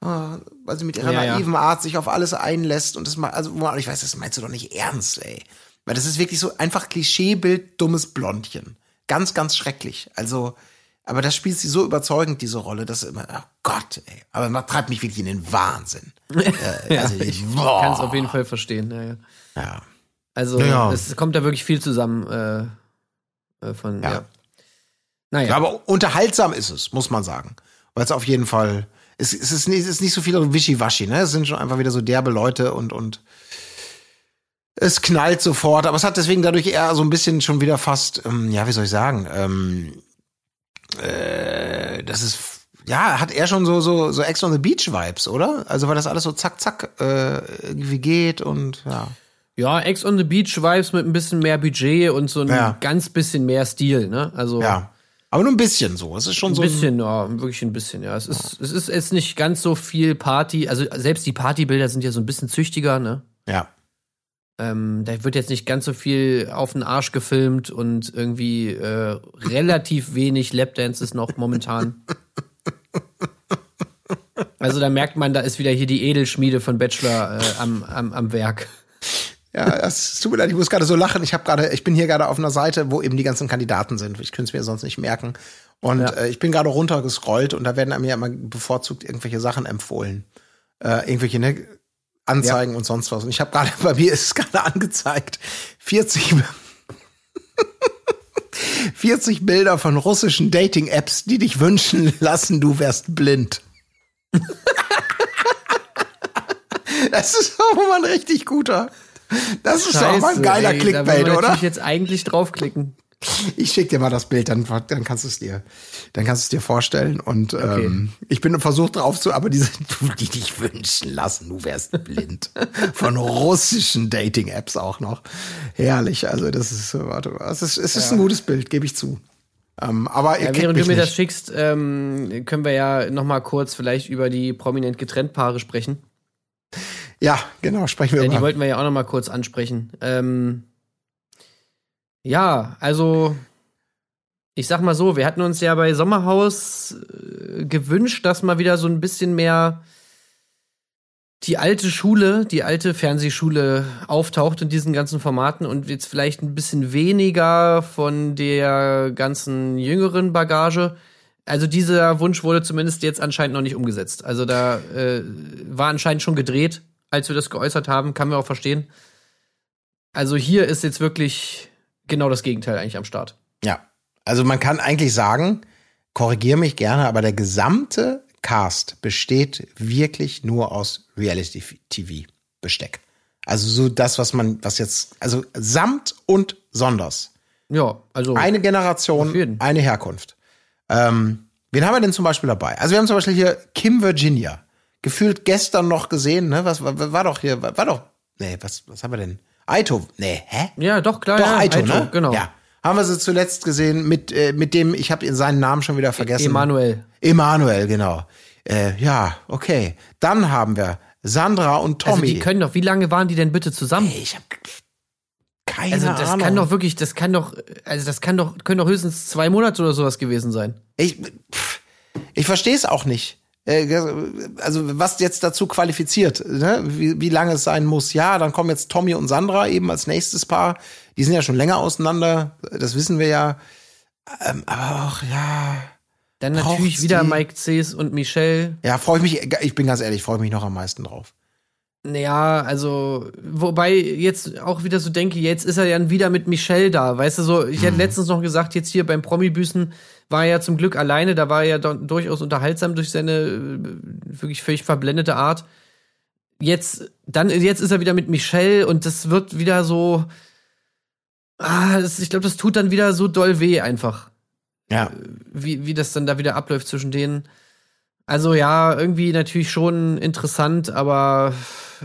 Oh, weil sie mit ihrer ja, naiven ja. Art sich auf alles einlässt und das mal, also, ich weiß, das meinst du doch nicht ernst, ey. Weil das ist wirklich so einfach Klischeebild, dummes Blondchen. Ganz, ganz schrecklich. Also, aber das spielt sie so überzeugend, diese Rolle, dass immer, oh Gott, ey. Aber man treibt mich wirklich in den Wahnsinn. äh, also, ich kann es auf jeden Fall verstehen. Ja. ja. ja. Also, ja. es kommt da wirklich viel zusammen äh, äh von, ja. ja. Naja. Ja, aber unterhaltsam ist es, muss man sagen. Weil es auf jeden Fall, es, es, ist, nicht, es ist nicht so viel Wischiwaschi, ne? Es sind schon einfach wieder so derbe Leute und, und es knallt sofort, aber es hat deswegen dadurch eher so ein bisschen schon wieder fast, ähm, ja, wie soll ich sagen, ähm, äh, das ist, ja, hat er schon so, so, so Ex on the Beach Vibes, oder? Also, weil das alles so zack, zack, äh, irgendwie geht und, ja. Ja, Ex on the Beach Vibes mit ein bisschen mehr Budget und so ein ja. ganz bisschen mehr Stil, ne? Also. Ja. Aber nur ein bisschen so. Es ist schon ein so. Ein bisschen, ja, wirklich ein bisschen, ja. Es ist, es ist jetzt nicht ganz so viel Party. Also selbst die Partybilder sind ja so ein bisschen züchtiger, ne? Ja. Ähm, da wird jetzt nicht ganz so viel auf den Arsch gefilmt und irgendwie äh, relativ wenig Lapdances noch momentan. Also da merkt man, da ist wieder hier die Edelschmiede von Bachelor äh, am, am, am Werk. Ja, es tut mir leid, ich muss gerade so lachen. Ich habe gerade, ich bin hier gerade auf einer Seite, wo eben die ganzen Kandidaten sind. Ich könnte es mir sonst nicht merken. Und ja. äh, ich bin gerade runtergescrollt und da werden mir immer bevorzugt irgendwelche Sachen empfohlen. Äh, irgendwelche ne, Anzeigen ja. und sonst was. Und ich habe gerade, bei mir ist es gerade angezeigt, 40, 40 Bilder von russischen Dating-Apps, die dich wünschen lassen, du wärst blind. das ist auch mal ein richtig guter. Das ist Scheiße, auch mal ein geiler ey, Clickbait, da oder? Ich jetzt eigentlich draufklicken. Ich schick dir mal das Bild, dann, dann kannst du es dir, dann kannst du es dir vorstellen. Und okay. ähm, ich bin versucht drauf zu, aber diese, die dich wünschen lassen, du wärst blind. Von russischen Dating-Apps auch noch. Herrlich. Also das ist, warte mal, es ist, es ist ja. ein gutes Bild, gebe ich zu. Ähm, aber ja, während du mir nicht. das schickst, ähm, können wir ja noch mal kurz vielleicht über die prominent getrennt Paare sprechen. Ja, genau, sprechen wir ja. Die wollten wir ja auch noch mal kurz ansprechen. Ähm, ja, also ich sag mal so, wir hatten uns ja bei Sommerhaus äh, gewünscht, dass mal wieder so ein bisschen mehr die alte Schule, die alte Fernsehschule auftaucht in diesen ganzen Formaten und jetzt vielleicht ein bisschen weniger von der ganzen jüngeren Bagage. Also dieser Wunsch wurde zumindest jetzt anscheinend noch nicht umgesetzt. Also da äh, war anscheinend schon gedreht, als wir das geäußert haben, kann man auch verstehen. Also hier ist jetzt wirklich genau das Gegenteil eigentlich am Start. Ja, also man kann eigentlich sagen, korrigiere mich gerne, aber der gesamte Cast besteht wirklich nur aus Reality-TV-Besteck. Also so das, was man, was jetzt, also samt und sonders. Ja, also. Eine Generation, eine Herkunft. Ähm, wen haben wir denn zum Beispiel dabei? Also wir haben zum Beispiel hier Kim Virginia. Gefühlt gestern noch gesehen, ne? Was war, war doch hier, war, war doch, nee, was, was haben wir denn? Aito, nee, hä? Ja, doch, klar. Doch, ja, Aito, Aito, ne? Genau. Ja. Haben wir sie zuletzt gesehen mit, äh, mit dem, ich habe seinen Namen schon wieder vergessen. Emanuel. Emanuel, genau. Äh, ja, okay. Dann haben wir Sandra und Tommy. Also die können doch, wie lange waren die denn bitte zusammen? Ey, ich hab keine also das Ahnung. kann doch wirklich, das kann doch, also das kann doch, können doch höchstens zwei Monate oder sowas gewesen sein. Ich, pff, ich verstehe es auch nicht. Äh, Also was jetzt dazu qualifiziert, ne? wie, wie lange es sein muss. Ja, dann kommen jetzt Tommy und Sandra eben als nächstes Paar. Die sind ja schon länger auseinander, das wissen wir ja. Ähm, aber auch, ja. Dann natürlich wieder die? Mike Cs und Michelle. Ja, freue ich mich, ich bin ganz ehrlich, freue mich noch am meisten drauf. Ja, also, wobei jetzt auch wieder so denke, jetzt ist er ja wieder mit Michelle da. Weißt du, so, ich Mhm. hätte letztens noch gesagt, jetzt hier beim Promi-Büßen war er ja zum Glück alleine, da war er ja durchaus unterhaltsam durch seine äh, wirklich völlig verblendete Art. Jetzt, dann, jetzt ist er wieder mit Michelle und das wird wieder so, ah, das, ich glaube, das tut dann wieder so doll weh einfach Ja. wie, wie das dann da wieder abläuft zwischen denen. Also ja, irgendwie natürlich schon interessant, aber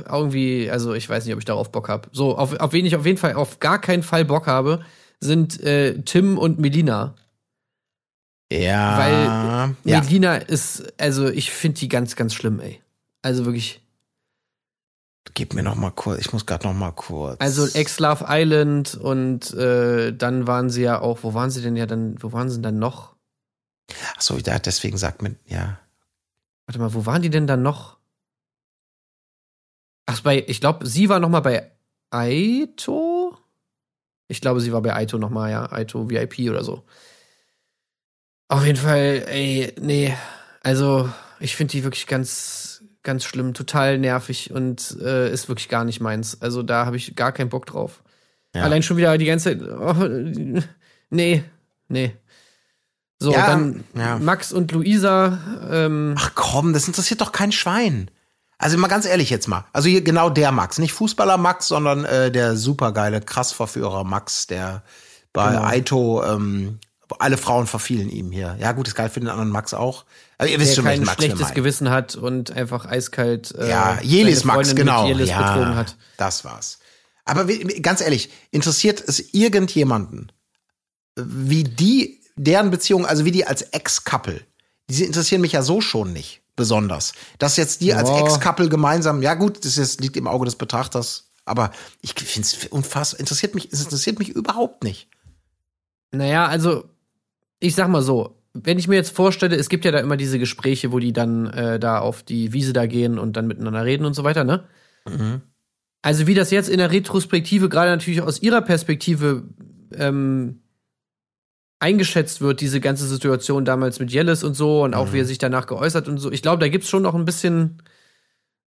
irgendwie, also ich weiß nicht, ob ich darauf Bock habe. So, auf, auf wen ich auf jeden Fall auf gar keinen Fall Bock habe, sind äh, Tim und Melina. Ja. Weil ja. Melina ist, also ich finde die ganz, ganz schlimm, ey. Also wirklich. Gib mir noch mal kurz, ich muss gerade noch mal kurz. Also Ex-Love Island und äh, dann waren sie ja auch, wo waren sie denn ja dann, wo waren sie denn dann noch? Ach so, ja, deswegen sagt man, ja. Warte mal, wo waren die denn dann noch? Ach, bei, ich glaube, sie war noch mal bei Aito. Ich glaube, sie war bei Aito noch mal, ja, Aito VIP oder so. Auf jeden Fall, ey, nee, also ich finde die wirklich ganz, ganz schlimm, total nervig und äh, ist wirklich gar nicht meins. Also da habe ich gar keinen Bock drauf. Ja. Allein schon wieder die ganze Zeit, oh, nee, nee. So, Ja, dann ja. Max und Luisa, ähm, Ach komm, das interessiert doch kein Schwein. Also mal ganz ehrlich jetzt mal. Also hier genau der Max, nicht Fußballer Max, sondern äh, der supergeile Krassverführer Max, der bei Genau. Aito ähm, alle Frauen verfielen ihm hier. Ja gut, ist geil für den anderen Max auch. Aber ihr wisst schon, kein welchen Max schlechtes. Gewissen hat und einfach eiskalt äh, Ja, Jelis Max, genau. Jelis ja, betrogen hat. das war's. Aber ganz ehrlich, interessiert es irgendjemanden, wie die, deren Beziehung, also wie die als Ex-Couple, die interessieren mich ja so schon nicht besonders. Dass jetzt die als Ja. Ex-Couple gemeinsam, ja gut, das ist, liegt im Auge des Betrachters, aber ich finde es unfassbar, interessiert mich, es interessiert mich überhaupt nicht. Naja, also ich sag mal so, wenn ich mir jetzt vorstelle, es gibt ja da immer diese Gespräche, wo die dann äh, da auf die Wiese da gehen und dann miteinander reden und so weiter, ne? Mhm. Also wie das jetzt in der Retrospektive gerade natürlich aus ihrer Perspektive ähm, eingeschätzt wird, diese ganze Situation damals mit Jellis und so und auch wie er sich danach geäußert und so. Ich glaube, da gibt's schon noch ein bisschen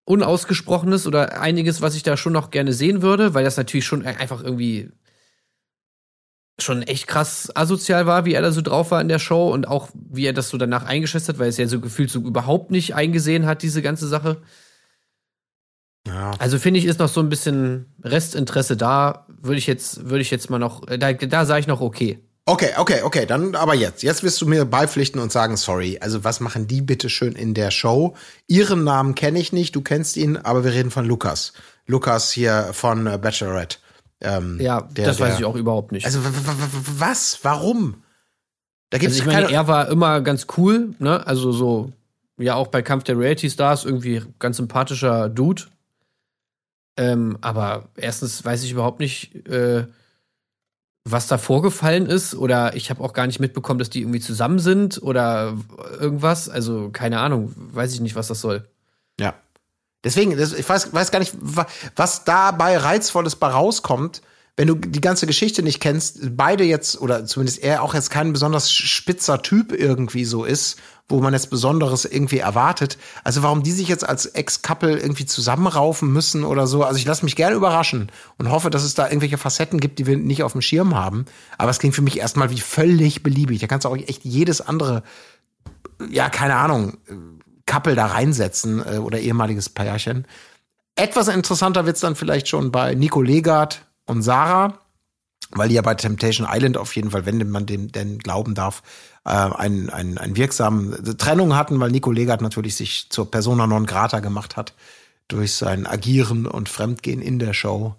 Unausgesprochenes oder einiges, was ich da schon noch gerne sehen würde, weil das natürlich schon einfach irgendwie schon echt krass asozial war, wie er da so drauf war in der Show und auch wie er das so danach eingeschätzt hat, weil es ja so gefühlt so überhaupt nicht eingesehen hat, diese ganze Sache. Ja. Also finde ich, ist noch so ein bisschen Restinteresse da. Würde ich jetzt, würde ich jetzt mal noch, äh, da, da sage ich noch okay. Okay, okay, okay, dann aber jetzt. Jetzt wirst du mir beipflichten und sagen, sorry. Also was machen die bitte schön in der Show? Ihren Namen kenne ich nicht, du kennst ihn, aber wir reden von Lukas. Lukas hier von äh, Bachelorette. Ähm, Ja, der- das weiß der- ich auch überhaupt nicht. Also was? Warum? Da gibt's Also ich meine, er war immer ganz cool, ne? Also so, ja, auch bei Kampf der Reality Stars irgendwie ganz sympathischer Dude. Ähm, aber erstens weiß ich überhaupt nicht, äh, was da vorgefallen ist oder ich habe auch gar nicht mitbekommen, dass die irgendwie zusammen sind oder irgendwas. Also keine Ahnung, weiß ich nicht, was das soll. Ja. Deswegen, das, ich weiß, weiß gar nicht, was dabei Reizvolles bei rauskommt, wenn du die ganze Geschichte nicht kennst, beide jetzt, oder zumindest er auch jetzt kein besonders spitzer Typ irgendwie so ist, wo man jetzt Besonderes irgendwie erwartet. Also warum die sich jetzt als Ex-Couple irgendwie zusammenraufen müssen oder so. Also ich lasse mich gerne überraschen und hoffe, dass es da irgendwelche Facetten gibt, die wir nicht auf dem Schirm haben. Aber es klingt für mich erstmal wie völlig beliebig. Da kannst du auch echt jedes andere, ja, keine Ahnung, Couple da reinsetzen äh, oder ehemaliges Pärchen. Etwas interessanter wird's dann vielleicht schon bei Nico Legard und Sarah, weil die ja bei Temptation Island auf jeden Fall, wenn man dem denn glauben darf, äh, einen, einen, einen wirksamen Trennung hatten, weil Nico Legard natürlich sich zur Persona non grata gemacht hat durch sein Agieren und Fremdgehen in der Show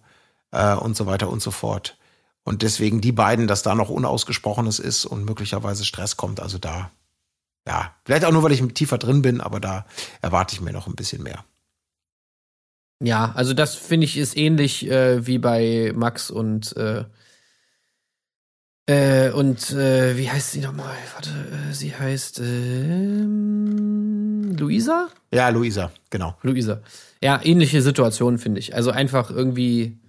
äh, und so weiter und so fort. Und deswegen die beiden, dass da noch Unausgesprochenes ist und möglicherweise Stress kommt. Also da, ja, vielleicht auch nur, weil ich tiefer drin bin, aber da erwarte ich mir noch ein bisschen mehr. Ja, also das finde ich ist ähnlich äh, wie bei Max und äh, äh, und äh, wie heißt sie nochmal? Warte, äh, sie heißt ähm, Luisa? Ja, Luisa, genau. Luisa. Ja, ähnliche Situation finde ich. Also einfach irgendwie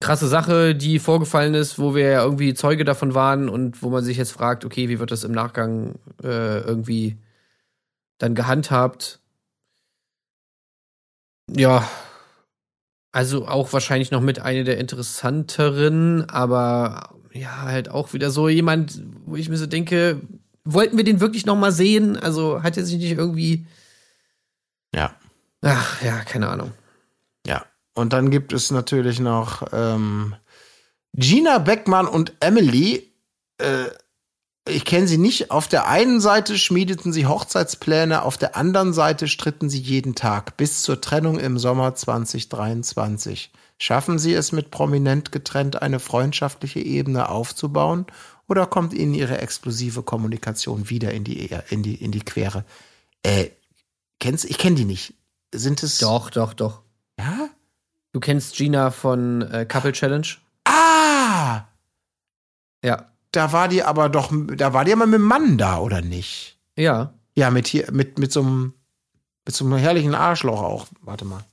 krasse Sache, die vorgefallen ist, wo wir ja irgendwie Zeuge davon waren und wo man sich jetzt fragt, okay, wie wird das im Nachgang äh, irgendwie dann gehandhabt? Ja, also auch wahrscheinlich noch mit einer der interessanteren, aber ja, halt auch wieder so jemand, wo ich mir so denke, wollten wir den wirklich noch mal sehen? Also hat er sich nicht irgendwie Ja. Ach, ja, keine Ahnung. Und dann gibt es natürlich noch ähm, Gina Beckmann und Emily. Äh, ich kenne sie nicht. Auf der einen Seite schmiedeten sie Hochzeitspläne, auf der anderen Seite stritten sie jeden Tag bis zur Trennung im Sommer 2023. Schaffen sie es mit prominent getrennt eine freundschaftliche Ebene aufzubauen oder kommt ihnen ihre explosive Kommunikation wieder in die in die in die Quere? Äh, kennst ich kenne die nicht. Sind es Doch, doch, doch. Ja? Du kennst Gina von äh, Couple Challenge? Ah! Ja. Da war die aber doch, da war die aber mit dem Mann da, oder nicht? Ja. Ja, mit hier, mit, mit so einem, mit so einem herrlichen Arschloch auch. Warte mal.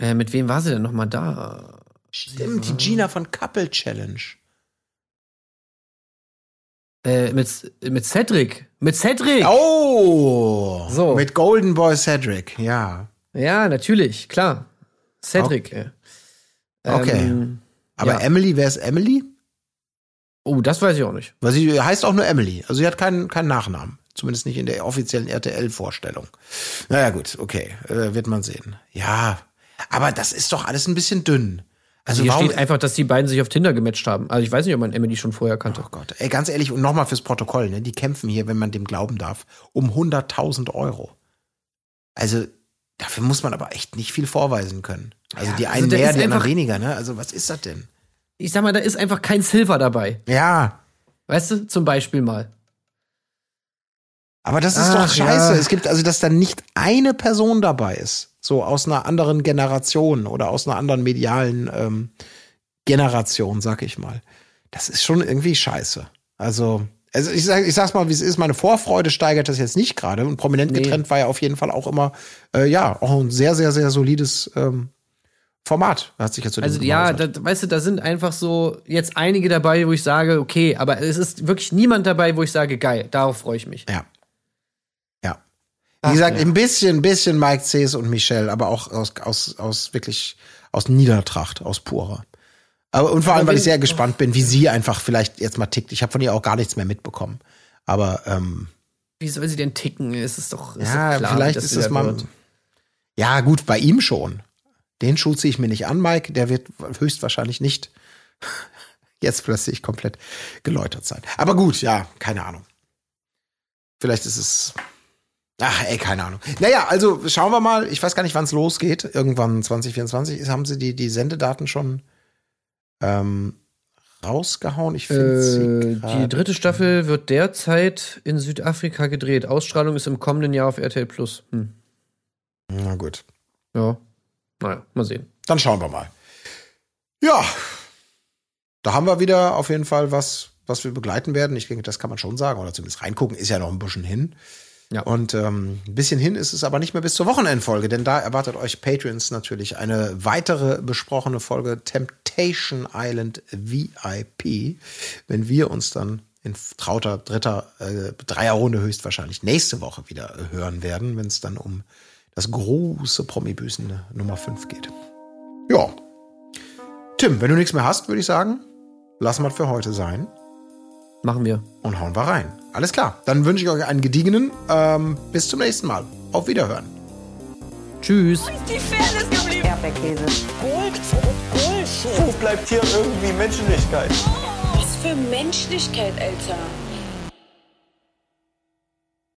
Äh, mit wem war sie denn noch mal da? Stimmt, die Gina von Couple Challenge. Äh, mit, mit Cedric. Mit Cedric! Oh! So. Mit Golden Boy Cedric, ja. Ja, natürlich, klar. Cedric. äh. Okay. Ähm, Aber ja. Emily, wer ist Emily? Oh, das weiß ich auch nicht. Weil sie heißt auch nur Emily. Also sie hat keinen, keinen Nachnamen. Zumindest nicht in der offiziellen RTL-Vorstellung. Naja, gut, okay. Äh, wird man sehen. Ja. Aber das ist doch alles ein bisschen dünn. Also Hier warum, steht einfach, dass die beiden sich auf Tinder gematcht haben. Also ich weiß nicht, ob man Emily schon vorher kannte. Oh Gott, ey, ganz ehrlich, und nochmal fürs Protokoll, ne? Die kämpfen hier, wenn man dem glauben darf, um 100.000 Euro. Also, dafür muss man aber echt nicht viel vorweisen können. Also, Ja, die also einen da mehr, die anderen weniger, ne? Also, was ist das denn? Ich sag mal, da ist einfach kein Silver dabei. Ja, Weißt du, zum Beispiel mal. aber das ist Ach, doch scheiße. ja. Es gibt also, dass da nicht eine Person dabei ist. So aus einer anderen Generation oder aus einer anderen medialen ähm, Generation, sag ich mal. Das ist schon irgendwie scheiße. Also, also ich, sag, ich sag's mal, wie es ist. Meine Vorfreude steigert das jetzt nicht gerade. Und prominent Nee. getrennt war ja auf jeden Fall auch immer, äh, ja, auch ein sehr, sehr, sehr solides ähm, Format. Hat sich jetzt so Also ja, da, weißt du, da sind einfach so jetzt einige dabei, wo ich sage, okay, aber es ist wirklich niemand dabei, wo ich sage, geil, darauf freue ich mich. Ja. Ja. Wie Ach, gesagt, ja. ein bisschen, ein bisschen Mike Cs und Michelle, aber auch aus, aus, aus wirklich, aus Niedertracht, aus purer. Aber, und vor allem, weil ich sehr gespannt bin, wie sie einfach vielleicht jetzt mal tickt. Ich habe von ihr auch gar nichts mehr mitbekommen. Aber ähm, Wie soll sie denn ticken? Es ist doch, ist ja, doch klar, vielleicht ist es mal. wird. Ja, gut, bei ihm schon. Den Schuh ziehe ich mir nicht an, Mike. Der wird höchstwahrscheinlich nicht jetzt plötzlich komplett geläutert sein. Aber gut, ja, keine Ahnung. Vielleicht ist es. Ach, ey, keine Ahnung. Naja, also schauen wir mal. Ich weiß gar nicht, wann es losgeht. Irgendwann 2024 ist, haben sie die, die Sendedaten schon ähm, rausgehauen. Ich finde Äh, die dritte Staffel wird derzeit in Südafrika gedreht. Ausstrahlung ist im kommenden Jahr auf RTL Plus. Hm. Na gut. Ja. Naja, mal sehen. Dann schauen wir mal. Ja, da haben wir wieder auf jeden Fall was, was wir begleiten werden. Ich denke, das kann man schon sagen. Oder zumindest reingucken, ist ja noch ein bisschen hin. Ja. Und ähm, ein bisschen hin ist es aber nicht mehr bis zur Wochenendfolge, denn da erwartet euch Patreons natürlich eine weitere besprochene Folge Temptation Island VIP, wenn wir uns dann in trauter dritter äh, Dreierrunde höchstwahrscheinlich nächste Woche wieder hören werden, wenn es dann um das große Promi-Büßen Nummer 5 geht. Ja. Tim, wenn du nichts mehr hast, würde ich sagen, lassen wir für heute sein Machen wir. und hauen wir rein. Alles klar. Dann wünsche ich euch einen gediegenen. Ähm, bis zum nächsten Mal. Auf Wiederhören. Tschüss. Die Fairness geblieben. Erdbeerkäse. Gold, Bullshit. Wo bleibt hier irgendwie Menschlichkeit? Was für Menschlichkeit, Alter.